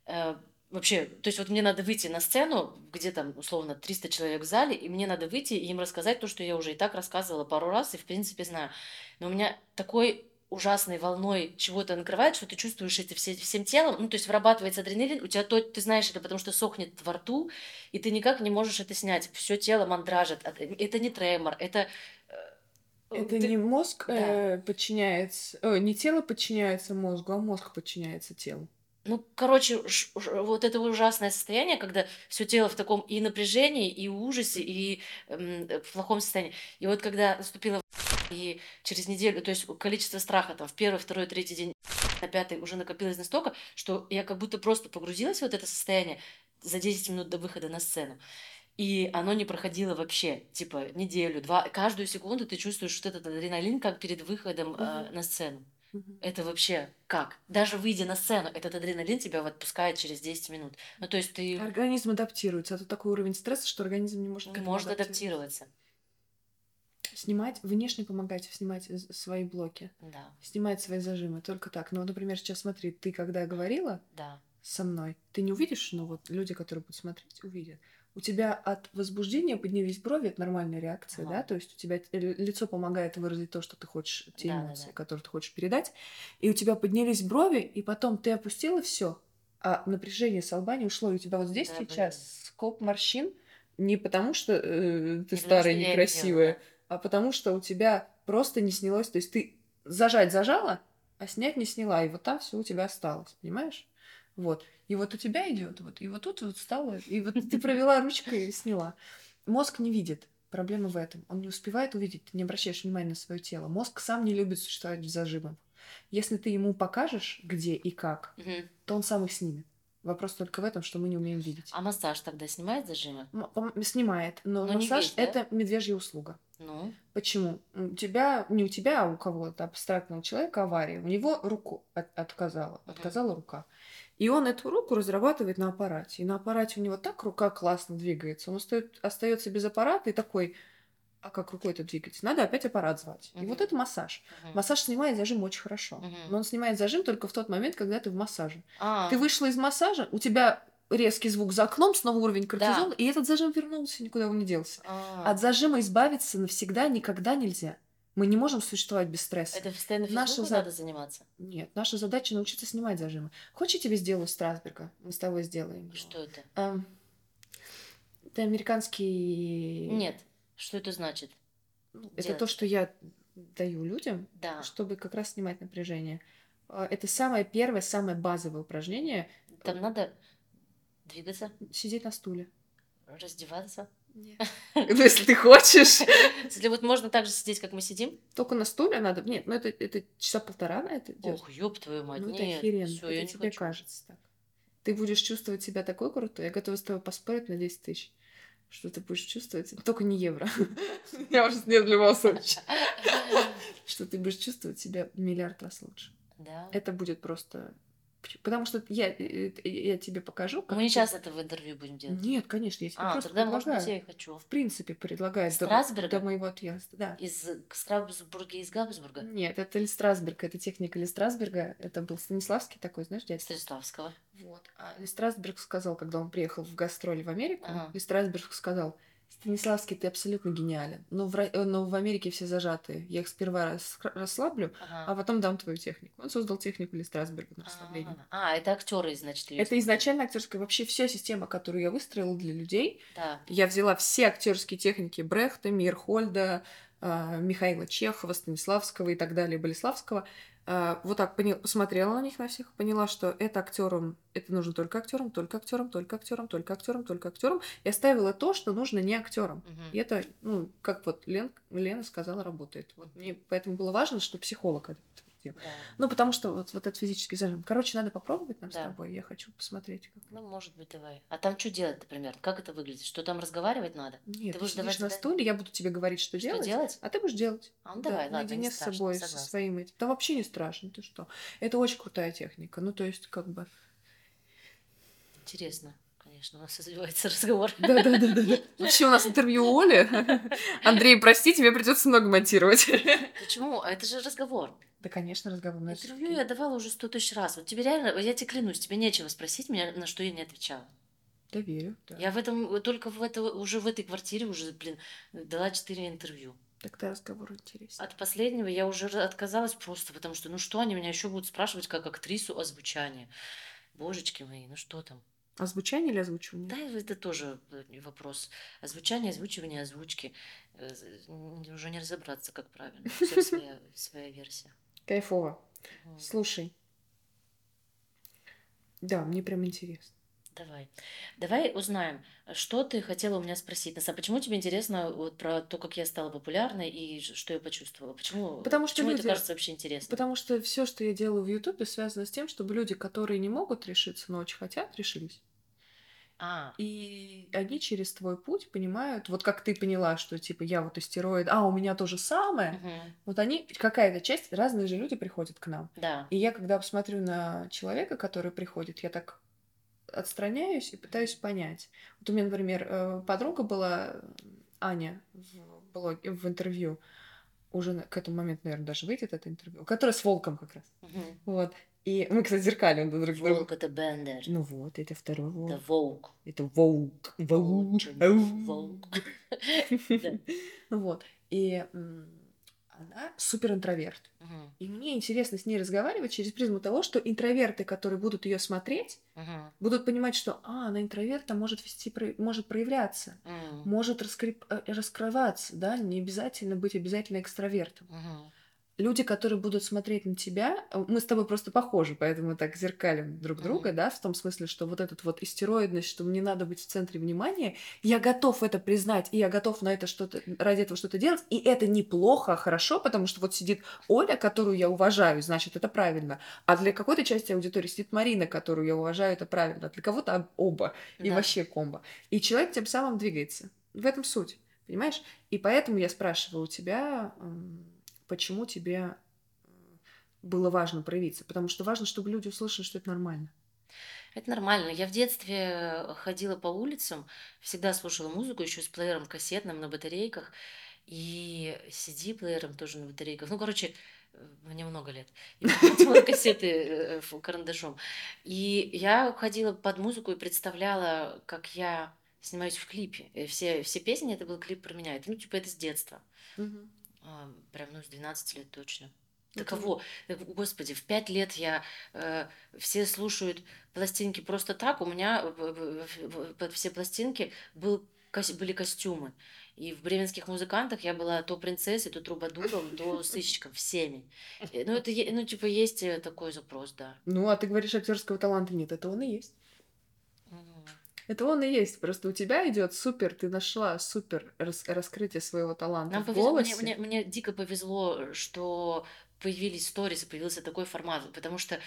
э, вообще, то есть вот мне надо выйти на сцену, где там условно 300 человек в зале, и мне надо выйти и им рассказать то, что я уже и так рассказывала пару раз и в принципе знаю. Но у меня такой ужасной волной чего-то накрывает, что ты чувствуешь это все, всем телом, ну, то есть вырабатывается адреналин, у тебя то, ты знаешь это, потому что сохнет во рту, и ты никак не можешь это снять, все тело мандражит, это не тремор, это... Э, это ты... не мозг да. э, подчиняется, о, не тело подчиняется мозгу, а мозг подчиняется телу. Ну, короче, вот это ужасное состояние, когда все тело в таком и напряжении, и ужасе, и э, в плохом состоянии. И вот когда наступила и через неделю, то есть количество страха там в первый, второй, третий день, на пятый уже накопилось настолько, что я как будто просто погрузилась в вот это состояние за 10 минут до выхода на сцену. И оно не проходило вообще, типа, неделю, два. Каждую секунду ты чувствуешь вот этот адреналин, как перед выходом э, на сцену. Это вообще как? Даже выйдя на сцену, этот адреналин тебя отпускает через 10 минут. Ну, то есть ты... Организм адаптируется. Это такой уровень стресса, что организм не может Не может адаптироваться. Снимать, внешне помогать снимать свои блоки. Да. Снимать свои зажимы. Только так. Ну, например, сейчас смотри, ты когда говорила да. со мной, ты не увидишь, но вот люди, которые будут смотреть, увидят у тебя от возбуждения поднялись брови, это нормальная реакция, ага. да, то есть у тебя лицо помогает выразить то, что ты хочешь, те да, эмоции, да, да. которые ты хочешь передать, и у тебя поднялись брови, и потом ты опустила все, а напряжение с лба не ушло, и у тебя вот здесь да, сейчас блин. скоп морщин не потому, что э, ты не старая, некрасивая, да. а потому что у тебя просто не снялось, то есть ты зажать зажала, а снять не сняла, и вот там все у тебя осталось, понимаешь? Вот. И вот у тебя идет, вот, и вот тут вот стало, и вот ты провела ручкой и сняла. Мозг не видит. Проблема в этом. Он не успевает увидеть, ты не обращаешь внимания на свое тело. Мозг сам не любит существовать в зажимах. Если ты ему покажешь, где и как, угу. то он сам их снимет. Вопрос только в этом, что мы не умеем видеть. А массаж тогда снимает зажимы? М- снимает, но, но массаж весь, да? это медвежья услуга. Ну? Почему? У тебя, не у тебя, а у кого-то абстрактного человека авария. У него руку от, отказала, угу. отказала рука. И он эту руку разрабатывает на аппарате. И на аппарате у него так рука классно двигается. Он остает, остается без аппарата и такой, а как рукой-то двигать? Надо опять аппарат звать. Uh-huh. И вот это массаж. Uh-huh. Массаж снимает зажим очень хорошо. Uh-huh. Но он снимает зажим только в тот момент, когда ты в массаже. Uh-huh. Ты вышла из массажа, у тебя резкий звук за окном, снова уровень кортизола, да. и этот зажим вернулся, никуда он не делся. Uh-huh. От зажима избавиться навсегда никогда нельзя. Мы не можем существовать без стресса. Это постоянно наша за... надо заниматься? Нет, наша задача научиться снимать зажимы. Хочешь, я тебе сделаю Страсберга? Мы с тобой сделаем. Что это? Эм, это американский... Нет. Что это значит? Ну, это то, что я даю людям, да. чтобы как раз снимать напряжение. А, это самое первое, самое базовое упражнение. Там надо двигаться. Сидеть на стуле. Раздеваться. Нет. Ну, если ты хочешь. Если вот можно так же сидеть, как мы сидим. Только на стуле надо. Нет, ну это, это часа полтора на это делать. Ох, ёб твою мать. Ну это охеренно. Всё, это тебе хочу. кажется так. Ты будешь чувствовать себя такой крутой. Я готова с тобой поспорить на 10 тысяч. Что ты будешь чувствовать? Только не евро. Я уже не для вас Что ты будешь чувствовать себя миллиард раз лучше. Да. Это будет просто Потому что я, э, я тебе покажу. Как Мы не сейчас это в интервью будем делать. Нет, конечно, я тебе а, просто тогда, предлагаю. может быть, я и хочу. В принципе, предлагаю Страсберга? до, до моего отъезда. Да. Из Страсбурга, из Габсбурга? Нет, это Листрасберг, это техника Листрасберга. Это был Станиславский такой, знаешь, дядя? Станиславского. Вот. А Листрасберг сказал, когда он приехал в гастроли в Америку, ага. Листрасберг сказал, Станиславский, ты абсолютно гениален. Но в, но в Америке все зажатые. Я их сперва рас, расслаблю, ага. а потом дам твою технику. Он создал технику Ли Страсберга на расслабление. А, это актеры, значит, Это изначально актерская. Вообще вся система, которую я выстроила для людей. Да. Я взяла все актерские техники Брехта, Мирхольда, а, Михаила Чехова, Станиславского и так далее, Болеславского, а, вот так поняла, посмотрела на них на всех, поняла, что это актерам, это нужно только актерам, только актерам, только актерам, только актерам, только актерам, и оставила то, что нужно не актерам. Угу. И это, ну, как вот Лен, Лена сказала, работает. Вот мне поэтому было важно, что психолог это Да. Ну, потому что вот, вот этот физический зажим. Короче, надо попробовать нам да. с тобой. Я хочу посмотреть. Как... Ну, может быть, давай. А там что делать, например? Как это выглядит? Что там разговаривать надо? Нет, ты будешь давать на стуле, я буду тебе говорить, что, что делать. делать? А ты будешь делать. А ну давай, да, ладно, наедине не с собой, согласна. со своим этим. Да вообще не страшно, ты что. Это очень крутая техника. Ну, то есть, как бы... Интересно, конечно. У нас развивается разговор. Да-да-да. Вообще у нас интервью Оли. Андрей, прости, тебе придется много монтировать. Почему? А Это же разговор. Да, конечно, разговор. Интервью я давала уже сто тысяч раз. Вот тебе реально, я тебе клянусь, тебе нечего спросить меня, на что я не отвечала. Да, верю. да. Я в этом, только в это, уже в этой квартире уже, блин, дала четыре интервью. Тогда разговор интересен. От последнего я уже отказалась просто, потому что, ну что они меня еще будут спрашивать, как актрису озвучания? Божечки мои, ну что там? Озвучание или озвучивание? Да, это тоже э, вопрос. Озвучание, озвучивание, озвучки. Э, Уже не разобраться, как правильно. Все своя, своя версия. Кайфово. Мгм. Слушай. Да, мне прям интересно. Давай. Давай узнаем, что ты хотела у меня спросить. На самом- почему тебе интересно вот про то, как я стала популярной и что я почувствовала? Почему, Потому что почему люди- это кажется вообще интересным? Потому что все, что я делаю в Ютубе, связано с тем, чтобы люди, которые не могут решиться, но очень хотят, решились. А, И они через твой путь понимают, вот как ты поняла, что типа я вот истероид, а у меня то же самое. мгм, Вот они, какая-то часть, разные же люди приходят к нам. да. И я, когда посмотрю на человека, который приходит, я так отстраняюсь и пытаюсь понять. Вот у меня, например, э, подруга была, Аня, в, блоге, в интервью, уже к этому моменту, наверное, даже выйдет это интервью, которая с Волком как раз. Мгм. Вот. И мы, кстати, зеркалим друг друга. Волк это Бендер. Ну вот, это второй волк. Это волк. Это волк. Волк. Волк. Ну вот. И она супер интроверт. И мне интересно с ней разговаривать через призму того, что интроверты, которые будут ее смотреть, будут понимать, что а, она интроверта может вести, может проявляться, может раскреп- э, раскрываться, да, не обязательно быть обязательно экстравертом. Люди, которые будут смотреть на тебя, э, мы с тобой просто похожи, поэтому так зеркалим друг друга, да, в том смысле, что вот этот вот истероидность, что мне надо быть в центре внимания, я готов это признать, и я готов на это что-то, ради этого что-то делать, и это неплохо, а хорошо, потому что вот сидит Оля, которую я уважаю, значит, это правильно, а для какой-то части аудитории сидит Марина, которую я уважаю, это правильно, а для кого-то об- оба, и Да. вообще комбо. И человек тем самым двигается. В этом суть, понимаешь? И поэтому я спрашиваю у тебя, почему тебе было важно проявиться? Потому что важно, чтобы люди услышали, что это нормально. Это нормально. Я в детстве ходила по улицам, всегда слушала музыку, еще с плеером кассетным на батарейках, и CD-плеером тоже на батарейках. Ну, короче, э, мне много лет. И монтировала кассеты э, карандашом. И я ходила под музыку и представляла, как я снимаюсь в клипе. И все, все песни, это был клип про меня. Это, ну, типа, это с детства. А, Прям, ну, с 12 лет точно. Да Это- кого? Э, Господи, в пять лет я э, все слушают пластинки просто так. У меня под все пластинки был, были костюмы. И в бременских музыкантах я была то принцессой, то трубадуром, то сыщиком, всеми. Э, Ну, это, ну, типа, есть э, такой запрос, да. Ну, а ты говоришь, актерского таланта нет. Это он и есть. Это он и есть. Просто у тебя идет супер, ты нашла супер рас- раскрытие своего таланта Нам в повезло, мне, голосе. мне, мне дико повезло, что появились сторисы, появился такой формат, потому что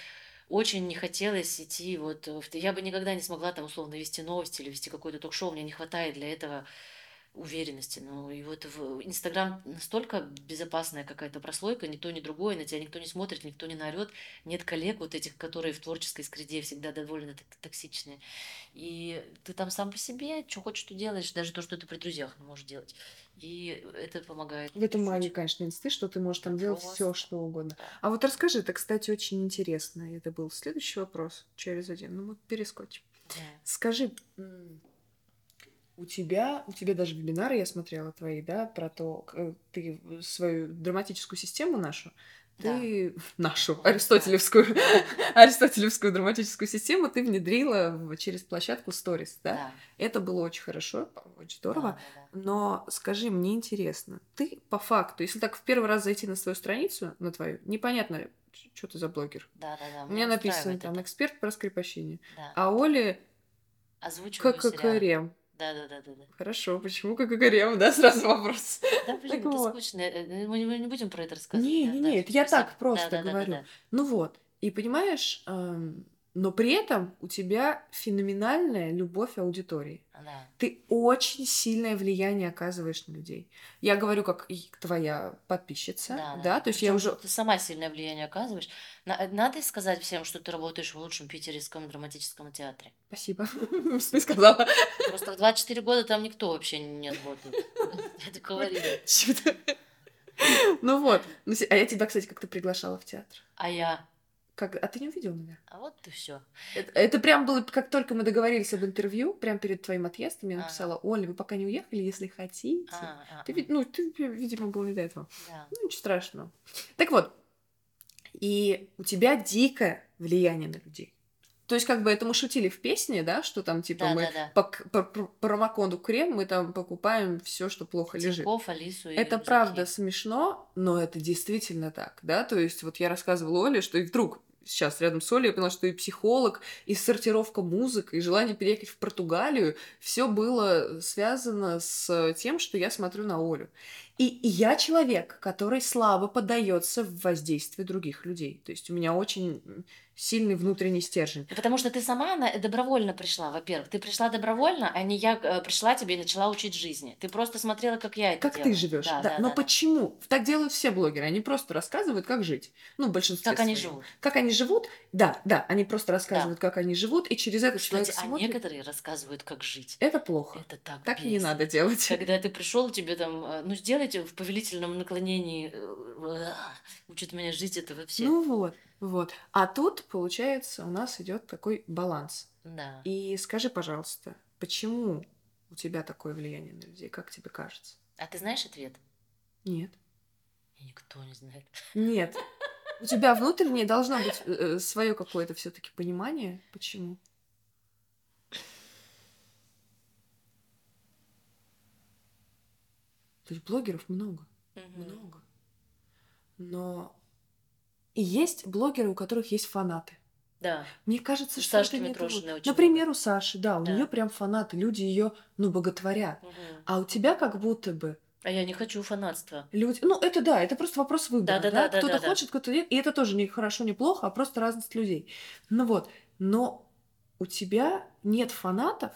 очень не хотелось идти вот... в- Я бы никогда не смогла там условно вести новости или вести какое-то ток-шоу, мне не хватает для этого уверенности. Ну и вот в Инстаграм настолько безопасная какая-то прослойка, ни то, ни другое, на тебя никто не смотрит, никто не наорет, нет коллег вот этих, которые в творческой среде всегда довольно токсичные. И ты там сам по себе, что хочешь, что делаешь, даже то, что ты при друзьях можешь делать. И это помогает. В этом магия, конечно, инсты, что ты можешь там делать все, что угодно. А вот расскажи, это, кстати, очень интересно. Это был следующий вопрос через один. Ну, мы перескочим. Да. Скажи, у тебя, у тебя даже вебинары я смотрела твои, да, про то, к- э, ты свою драматическую систему нашу, Да. ты нашу Да. аристотелевскую, аристотелевскую драматическую систему ты внедрила через площадку Stories, да? Да. Это было очень хорошо, очень здорово. Да, да, да. Но скажи, мне интересно, ты по факту, если так в первый раз зайти на свою страницу, на твою, непонятно, что ты за блогер. Да, да, да. У меня написано там это. эксперт по раскрепощению. Да. А Оли Озвучиваю как сериал. Да, да, да, да, да. Хорошо, почему как крем, да, сразу вопрос. Да, блин, это вот. скучно. э, Мы не- мы не будем про это рассказывать. Не, да, не, да, не, это я так просто Да, да, да, да, говорю. да. Ну вот, и понимаешь, эм, но при этом у тебя феноменальная любовь аудитории. Да. Ты очень сильное влияние оказываешь на людей. Я говорю как твоя подписчица, да, Да, да, то есть я Причем уже... ты сама сильное влияние оказываешь. На- Надо сказать всем, что ты работаешь в лучшем питерском драматическом театре. Спасибо, что сказала. Просто в 24 года там никто вообще не работает. Я говорю. Чё-то. Ну вот. Ну, А я тебя, кстати, как-то приглашала в театр. А я... Как... А ты не увидел меня? А вот и все. Это, это прям было, как только мы договорились об интервью, прям перед твоим отъездом, я Ага. написала, Оля, вы пока не уехали, если хотите. А, Ты, вид- ну, ты, видимо, был не до этого. да. Ну, ничего страшного. Так вот, и у тебя дикое влияние на людей. То есть, как бы это мы шутили в песне, да, что там, типа, Да, мы да, да. по, по- промокоду крем мы там покупаем все, что плохо лежит. Тинькофф, Алису и Это рюкзаки. правда смешно, но это действительно так, да, то есть вот я рассказывала Оле, что и вдруг сейчас рядом с Олей я поняла, что и психолог, и сортировка музык, и желание переехать в Португалию, все было связано с тем, что я смотрю на Олю. И, я человек, который слабо поддается в воздействие других людей. То есть у меня очень сильный внутренний стержень. Ну, Потому что ты сама на- добровольно пришла, во-первых. Ты пришла добровольно, а не я э, пришла тебе и начала учить жизни. Ты просто смотрела, как я это Как делаю. ты живешь? Да, Да, да, но да, да. почему? Так делают все блогеры. Они просто рассказывают, как жить. Ну, в большинстве Как они своем. живут. Как они живут? Да, да, они просто рассказывают, как они живут, и через это человек Кстати, а смотрит. некоторые рассказывают, как жить. Это плохо. Это так Так не бесит. надо делать. Когда ты пришел, тебе там, э, ну сделайте в повелительном наклонении, э, учат меня жить, это вообще. Ну вот, вот. А тут, получается, у нас идет такой баланс. да. И скажи, пожалуйста, почему у тебя такое влияние на людей? Как тебе кажется? А ты знаешь ответ? Нет. И никто не знает. Нет. У тебя внутреннее должно быть свое какое-то все-таки понимание. Почему? То есть блогеров много. много. Но и есть блогеры, у которых есть фанаты. Да. Мне кажется, У что Сашки это не Митрошиной очень Например, у Саши, да, у Да. нее прям фанаты, люди ее, ну, боготворят. Мгм. А у тебя как будто бы А я не хочу фанатства. люди, ну, это да, это просто вопрос выбора, да, Да-да-да, кто-то да-да-да. хочет, кто-то нет, и это тоже не хорошо, не плохо, а просто разность людей. Ну вот, но у тебя нет фанатов,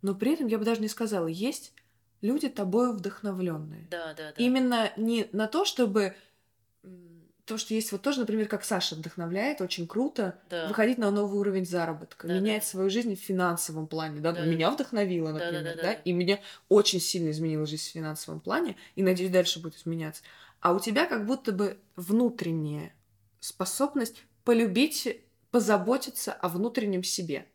но при этом я бы даже не сказала, есть люди тобою вдохновленные. Да, да, да. Именно не на то, чтобы то, что есть вот тоже, например, как Саша вдохновляет, очень круто Да. выходить на новый уровень заработка, Да, менять да. свою жизнь в финансовом плане, да, Да. меня вдохновило, Да, да, например, да, да, да. и меня очень сильно изменила жизнь в финансовом плане, и надеюсь дальше будет изменяться. А у тебя как будто бы внутренняя способность полюбить, позаботиться о внутреннем себе.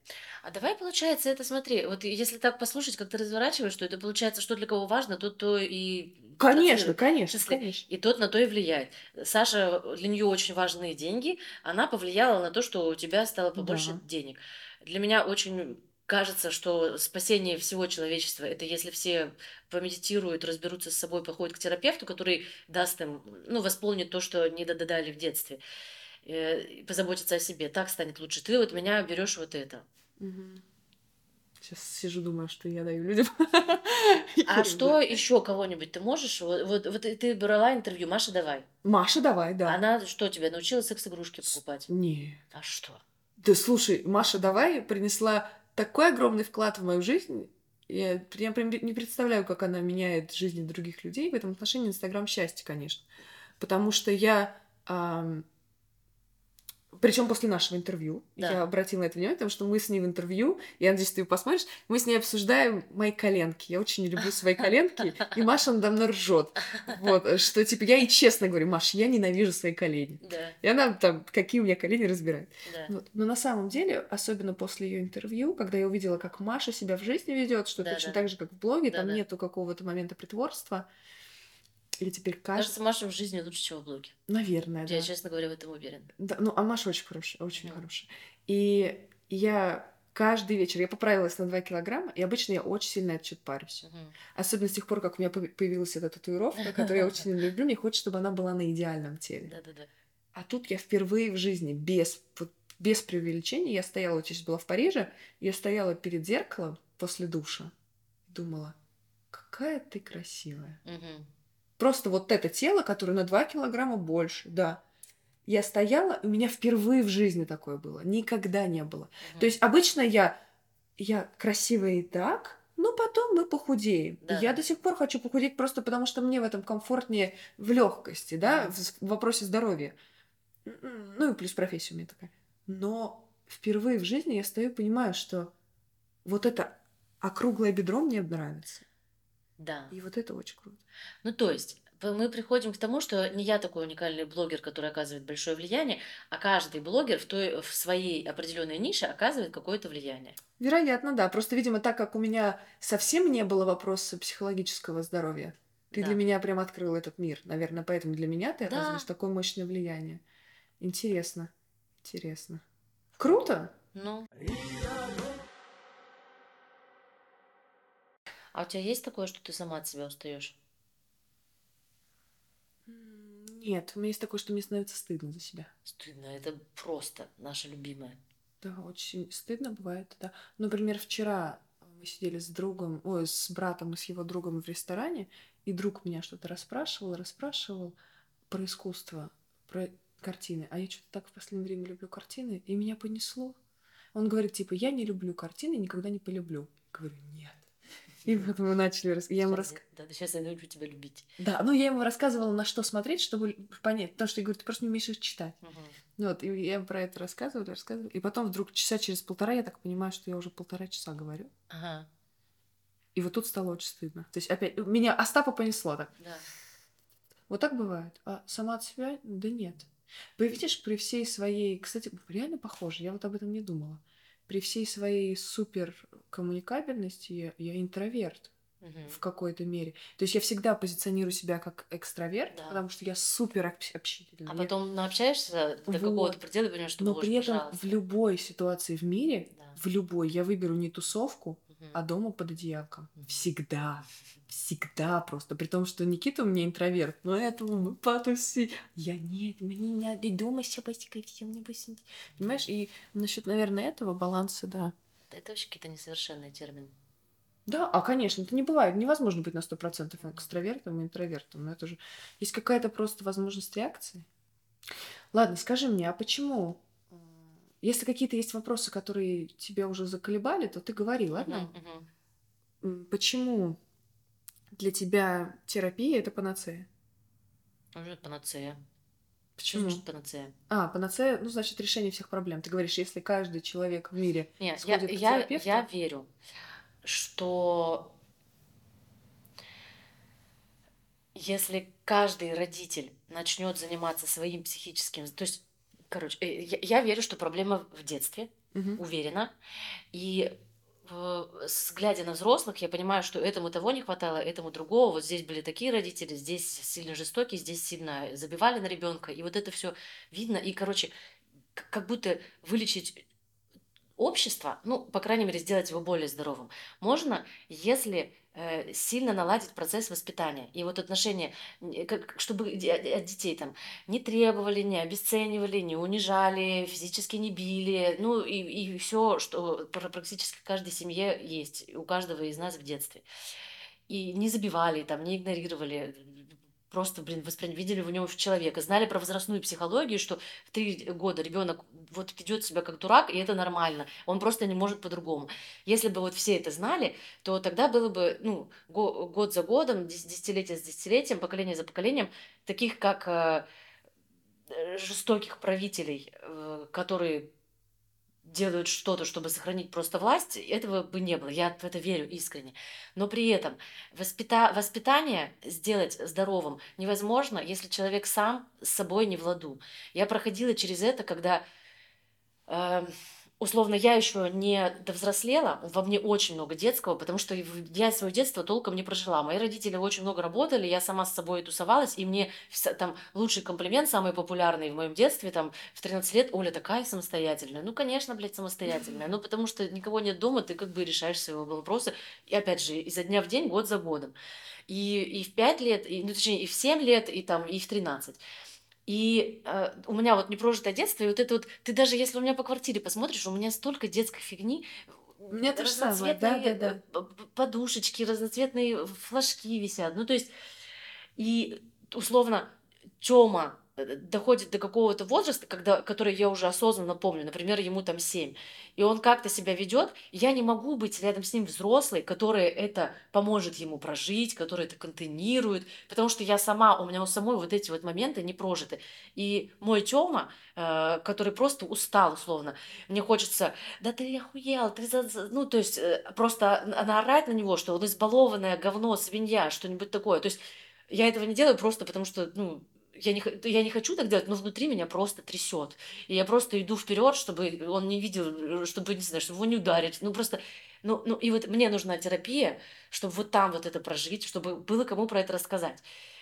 А давай, получается, это смотри, вот если так послушать, как ты разворачиваешь, то это получается, что для кого важно, тот то и... Конечно, конечно, конечно. И тот на то и влияет. Саша, для нее очень важны деньги. Она повлияла на то, что у тебя стало побольше Да. денег. Для меня очень кажется, что спасение всего человечества это если все помедитируют, разберутся с собой, походят к терапевту, который даст им, ну, восполнит то, что не додали в детстве, позаботиться о себе. Так станет лучше. Ты вот меня берешь вот это. Сейчас сижу, думаю, что я даю людям. А что еще кого-нибудь ты можешь? Вот, вот, вот ты брала интервью, Маша, давай. Маша, давай, да. Она что тебя научила секс-игрушки покупать? Не. А что? Да слушай, Маша, давай принесла такой огромный вклад в мою жизнь. Я, я прям не представляю, как она меняет жизни других людей. В этом отношении Инстаграм счастье, конечно. Потому что я... Причем после нашего интервью Да. я обратила на это внимание, потому что мы с ней в интервью, я надеюсь, ты посмотришь, мы с ней обсуждаем мои коленки. Я очень не люблю свои коленки, и Маша надо мной ржет. Вот, что типа я ей честно говорю, Маша, я ненавижу свои колени. Да, И она там, какие у меня колени, разбирает. да. Вот. Но на самом деле, особенно после ее интервью, когда я увидела, как Маша себя в жизни ведет, что Да, точно да. так же, как в блоге, там Да-да. нету какого-то момента притворства. Или теперь кажется, Кажется, Маша в жизни лучше, чем в блоге. наверное, да. Я, честно говоря, в этом уверена. Да, Ну, а Маша очень хорошая, очень Да. хорошая. И я каждый вечер, я поправилась на 2 килограмма, и обычно я очень сильно этот счет парюсь. Мгм. Особенно с тех пор, как у меня появилась эта татуировка, которую я очень люблю, мне хочется, чтобы она была на идеальном теле. Да-да-да. А тут я впервые в жизни без, вот без преувеличения, я стояла, вот я сейчас была в Париже, я стояла перед зеркалом после душа, думала, какая ты красивая. Мгм. Просто вот это тело, которое на 2 килограмма больше, да. Я стояла, у меня впервые в жизни такое было. Никогда не было. То есть обычно я, я красивая и так, но потом мы похудеем. Да. Я до сих пор хочу похудеть просто потому, что мне в этом комфортнее в легкости, да, Мгм. в, в вопросе здоровья. М, Ну и плюс профессия у меня такая. Но впервые в жизни я стою и понимаю, что вот это округлое бедро мне нравится. Да. И вот это очень круто. Ну, то есть, мы приходим к тому, что не я такой уникальный блогер, который оказывает большое влияние, а каждый блогер в, той, в своей определенной нише оказывает какое-то влияние. Вероятно, да. Просто, видимо, так как у меня совсем не было вопроса психологического здоровья, ты Да. для меня прям открыл этот мир. Наверное, поэтому для меня ты Да. оказываешь такое мощное влияние. Интересно. Интересно. Круто! Ну. А у тебя есть такое, что ты сама от себя устаешь? Нет, у меня есть такое, что мне становится стыдно за себя. Стыдно, это просто наша любимая. Да, очень стыдно бывает, да. Например, вчера мы сидели с другом, ой, с братом и с его другом в ресторане, и друг меня что-то расспрашивал, расспрашивал про искусство, про картины. А я что-то так в последнее время люблю картины, и меня понесло. Он говорит, типа, я не люблю картины, никогда не полюблю. Я говорю, нет. И потом мы начали... рас- Я ему рас... я- Да, сейчас я научу тебя любить. Да, ну я ему рассказывала, на что смотреть, чтобы понять. Потому что я говорю, ты просто не умеешь их читать. Ну Вот, и я про это рассказывала, рассказывала. И потом вдруг часа через полтора я так понимаю, что я уже полтора часа говорю. Ага, И вот тут стало очень стыдно. То есть опять меня Остапа понесло так. да. Вот так бывает. А сама от себя? Да нет. Вы видишь, при всей своей... Кстати, реально похоже, я вот об этом не думала. При всей своей супер коммуникабельности я, я интроверт Мгм. в какой-то мере. То есть я всегда позиционирую себя как экстраверт, Да. потому что я супер общ- общительна. А Я- потом наобщаешься до Вот. какого-то предела понимаешь, что Но при этом пожалуйста. в любой ситуации в мире, Да. в любой, я выберу не тусовку, А дома под одеялком. Всегда. Всегда просто. При том, что Никита у меня интроверт. Но этого мы потуси. Я нет, мне не надо дома сидеть, всем не посидеть. Понимаешь? И насчет, наверное, этого баланса, да. Это вообще какие-то несовершенные термины. Да, а, конечно, это не бывает. Невозможно быть на 100% экстравертом и интровертом. Но это же... Есть какая-то просто возможность реакции. Ладно, скажи мне, а почему... Если какие-то есть вопросы, которые тебя уже заколебали, то ты говори, ладно? М, Почему для тебя терапия это панацея? Уже панацея. Что Почему? значит панацея? А, панацея, ну, значит, решение всех проблем. Ты говоришь, если каждый человек в мире Нет, я, сходит к я, терапевту? я верю, что если каждый родитель начнет заниматься своим психическим... То есть, короче, э, я, я верю, что проблема в детстве, Мгм. уверена. И э, глядя на взрослых, я понимаю, что этому того не хватало, этому другого. Вот здесь были такие родители, здесь сильно жестокие, здесь сильно забивали на ребенка. И вот это все видно. И, короче, как будто вылечить общество, ну, по крайней мере, сделать его более здоровым, можно, если сильно наладить процесс воспитания. И вот отношения, как- чтобы де- от детей там не требовали, не обесценивали, не унижали, физически не били, ну и, и все, что пр- практически в каждой семье есть, у каждого из нас в детстве. И не забивали, там, не игнорировали, просто, блин, восприняли, видели в нем человека, знали про возрастную психологию, что в три года ребенок вот ведет себя как дурак, и это нормально, он просто не может по-другому. Если бы вот все это знали, то тогда было бы, ну, го- год за годом, дес- десятилетие за десятилетием, поколение за поколением, таких как э, э, жестоких правителей, э, которые делают что-то, чтобы сохранить просто власть, этого бы не было. Я в это верю искренне. Но при этом воспита- воспитание сделать здоровым невозможно, если человек сам с собой не в ладу. Я проходила через это, когда э, условно я еще не довзрослела, во мне очень много детского, потому что я свое детство толком не прожила. Мои родители очень много работали, я сама с собой тусовалась, и мне там лучший комплимент, самый популярный в моем детстве, там в 13 лет, Оля такая самостоятельная. Ну, конечно, блядь, самостоятельная. Ну, потому что никого нет дома, ты как бы решаешь свои вопросы. И опять же, изо дня в день, год за годом. И, и в 5 лет, и, ну, точнее, и в 7 лет, и там, и в 13. И э, у меня вот непрожитое детство, и вот это вот, ты даже если у меня по квартире посмотришь, у меня столько детской фигни. У меня то же самое, да, да, да. э, Подушечки, разноцветные флажки висят. Ну, то есть, и условно, Тёма доходит до какого-то возраста, когда, который я уже осознанно помню, например, ему там 7, и он как-то себя ведет, я не могу быть рядом с ним взрослой, которая это поможет ему прожить, которая это контейнирует, потому что я сама, у меня у самой вот эти вот моменты не прожиты. И мой Тёма, э, который просто устал, условно, мне хочется, да ты охуел, ты за... ну, то есть э, просто наорать на него, что он избалованное говно, свинья, что-нибудь такое. То есть я этого не делаю просто потому, что, ну, я не, я не хочу так делать, но внутри меня просто трясет. И я просто иду вперед, чтобы он не видел, чтобы, не знаю, чтобы его не ударить. Ну, просто, ну, ну, и вот мне нужна терапия, чтобы вот там вот это прожить, чтобы было кому про это рассказать.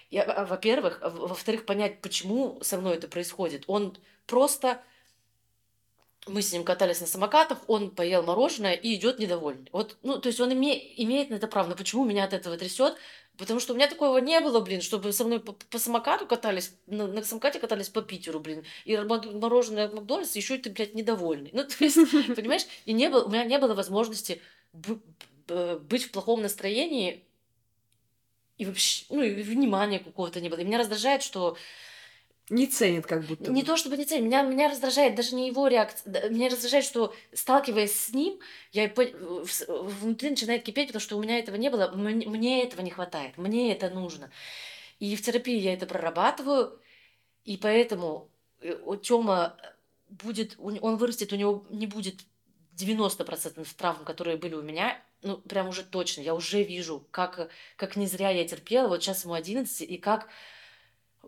Я, а, во-первых. Во-вторых, понять, почему со мной это происходит. Он просто мы с ним катались на самокатах, он поел мороженое и идет недовольный. Вот, ну, то есть он име, имеет на это право. Но почему меня от этого трясет? Потому что у меня такого не было, блин, чтобы со мной по, по самокату катались, на, на самокате катались по Питеру, блин, и мороженое в Макдональдсе, еще и ты, блядь, недовольный. Ну, то есть, понимаешь, и не было, у меня не было возможности быть в плохом настроении и вообще, ну, и внимания какого-то не было. И меня раздражает, что не ценит как будто. Не бы. то чтобы не ценит, меня, меня раздражает даже не его реакция, меня раздражает, что сталкиваясь с ним, я внутри начинает кипеть, потому что у меня этого не было, мне, этого не хватает, мне это нужно. И в терапии я это прорабатываю, и поэтому э, у Тёма будет, он вырастет, у него не будет 90% травм, которые были у меня, ну, прям уже точно, я уже вижу, как, как не зря я терпела, вот сейчас ему 11, и как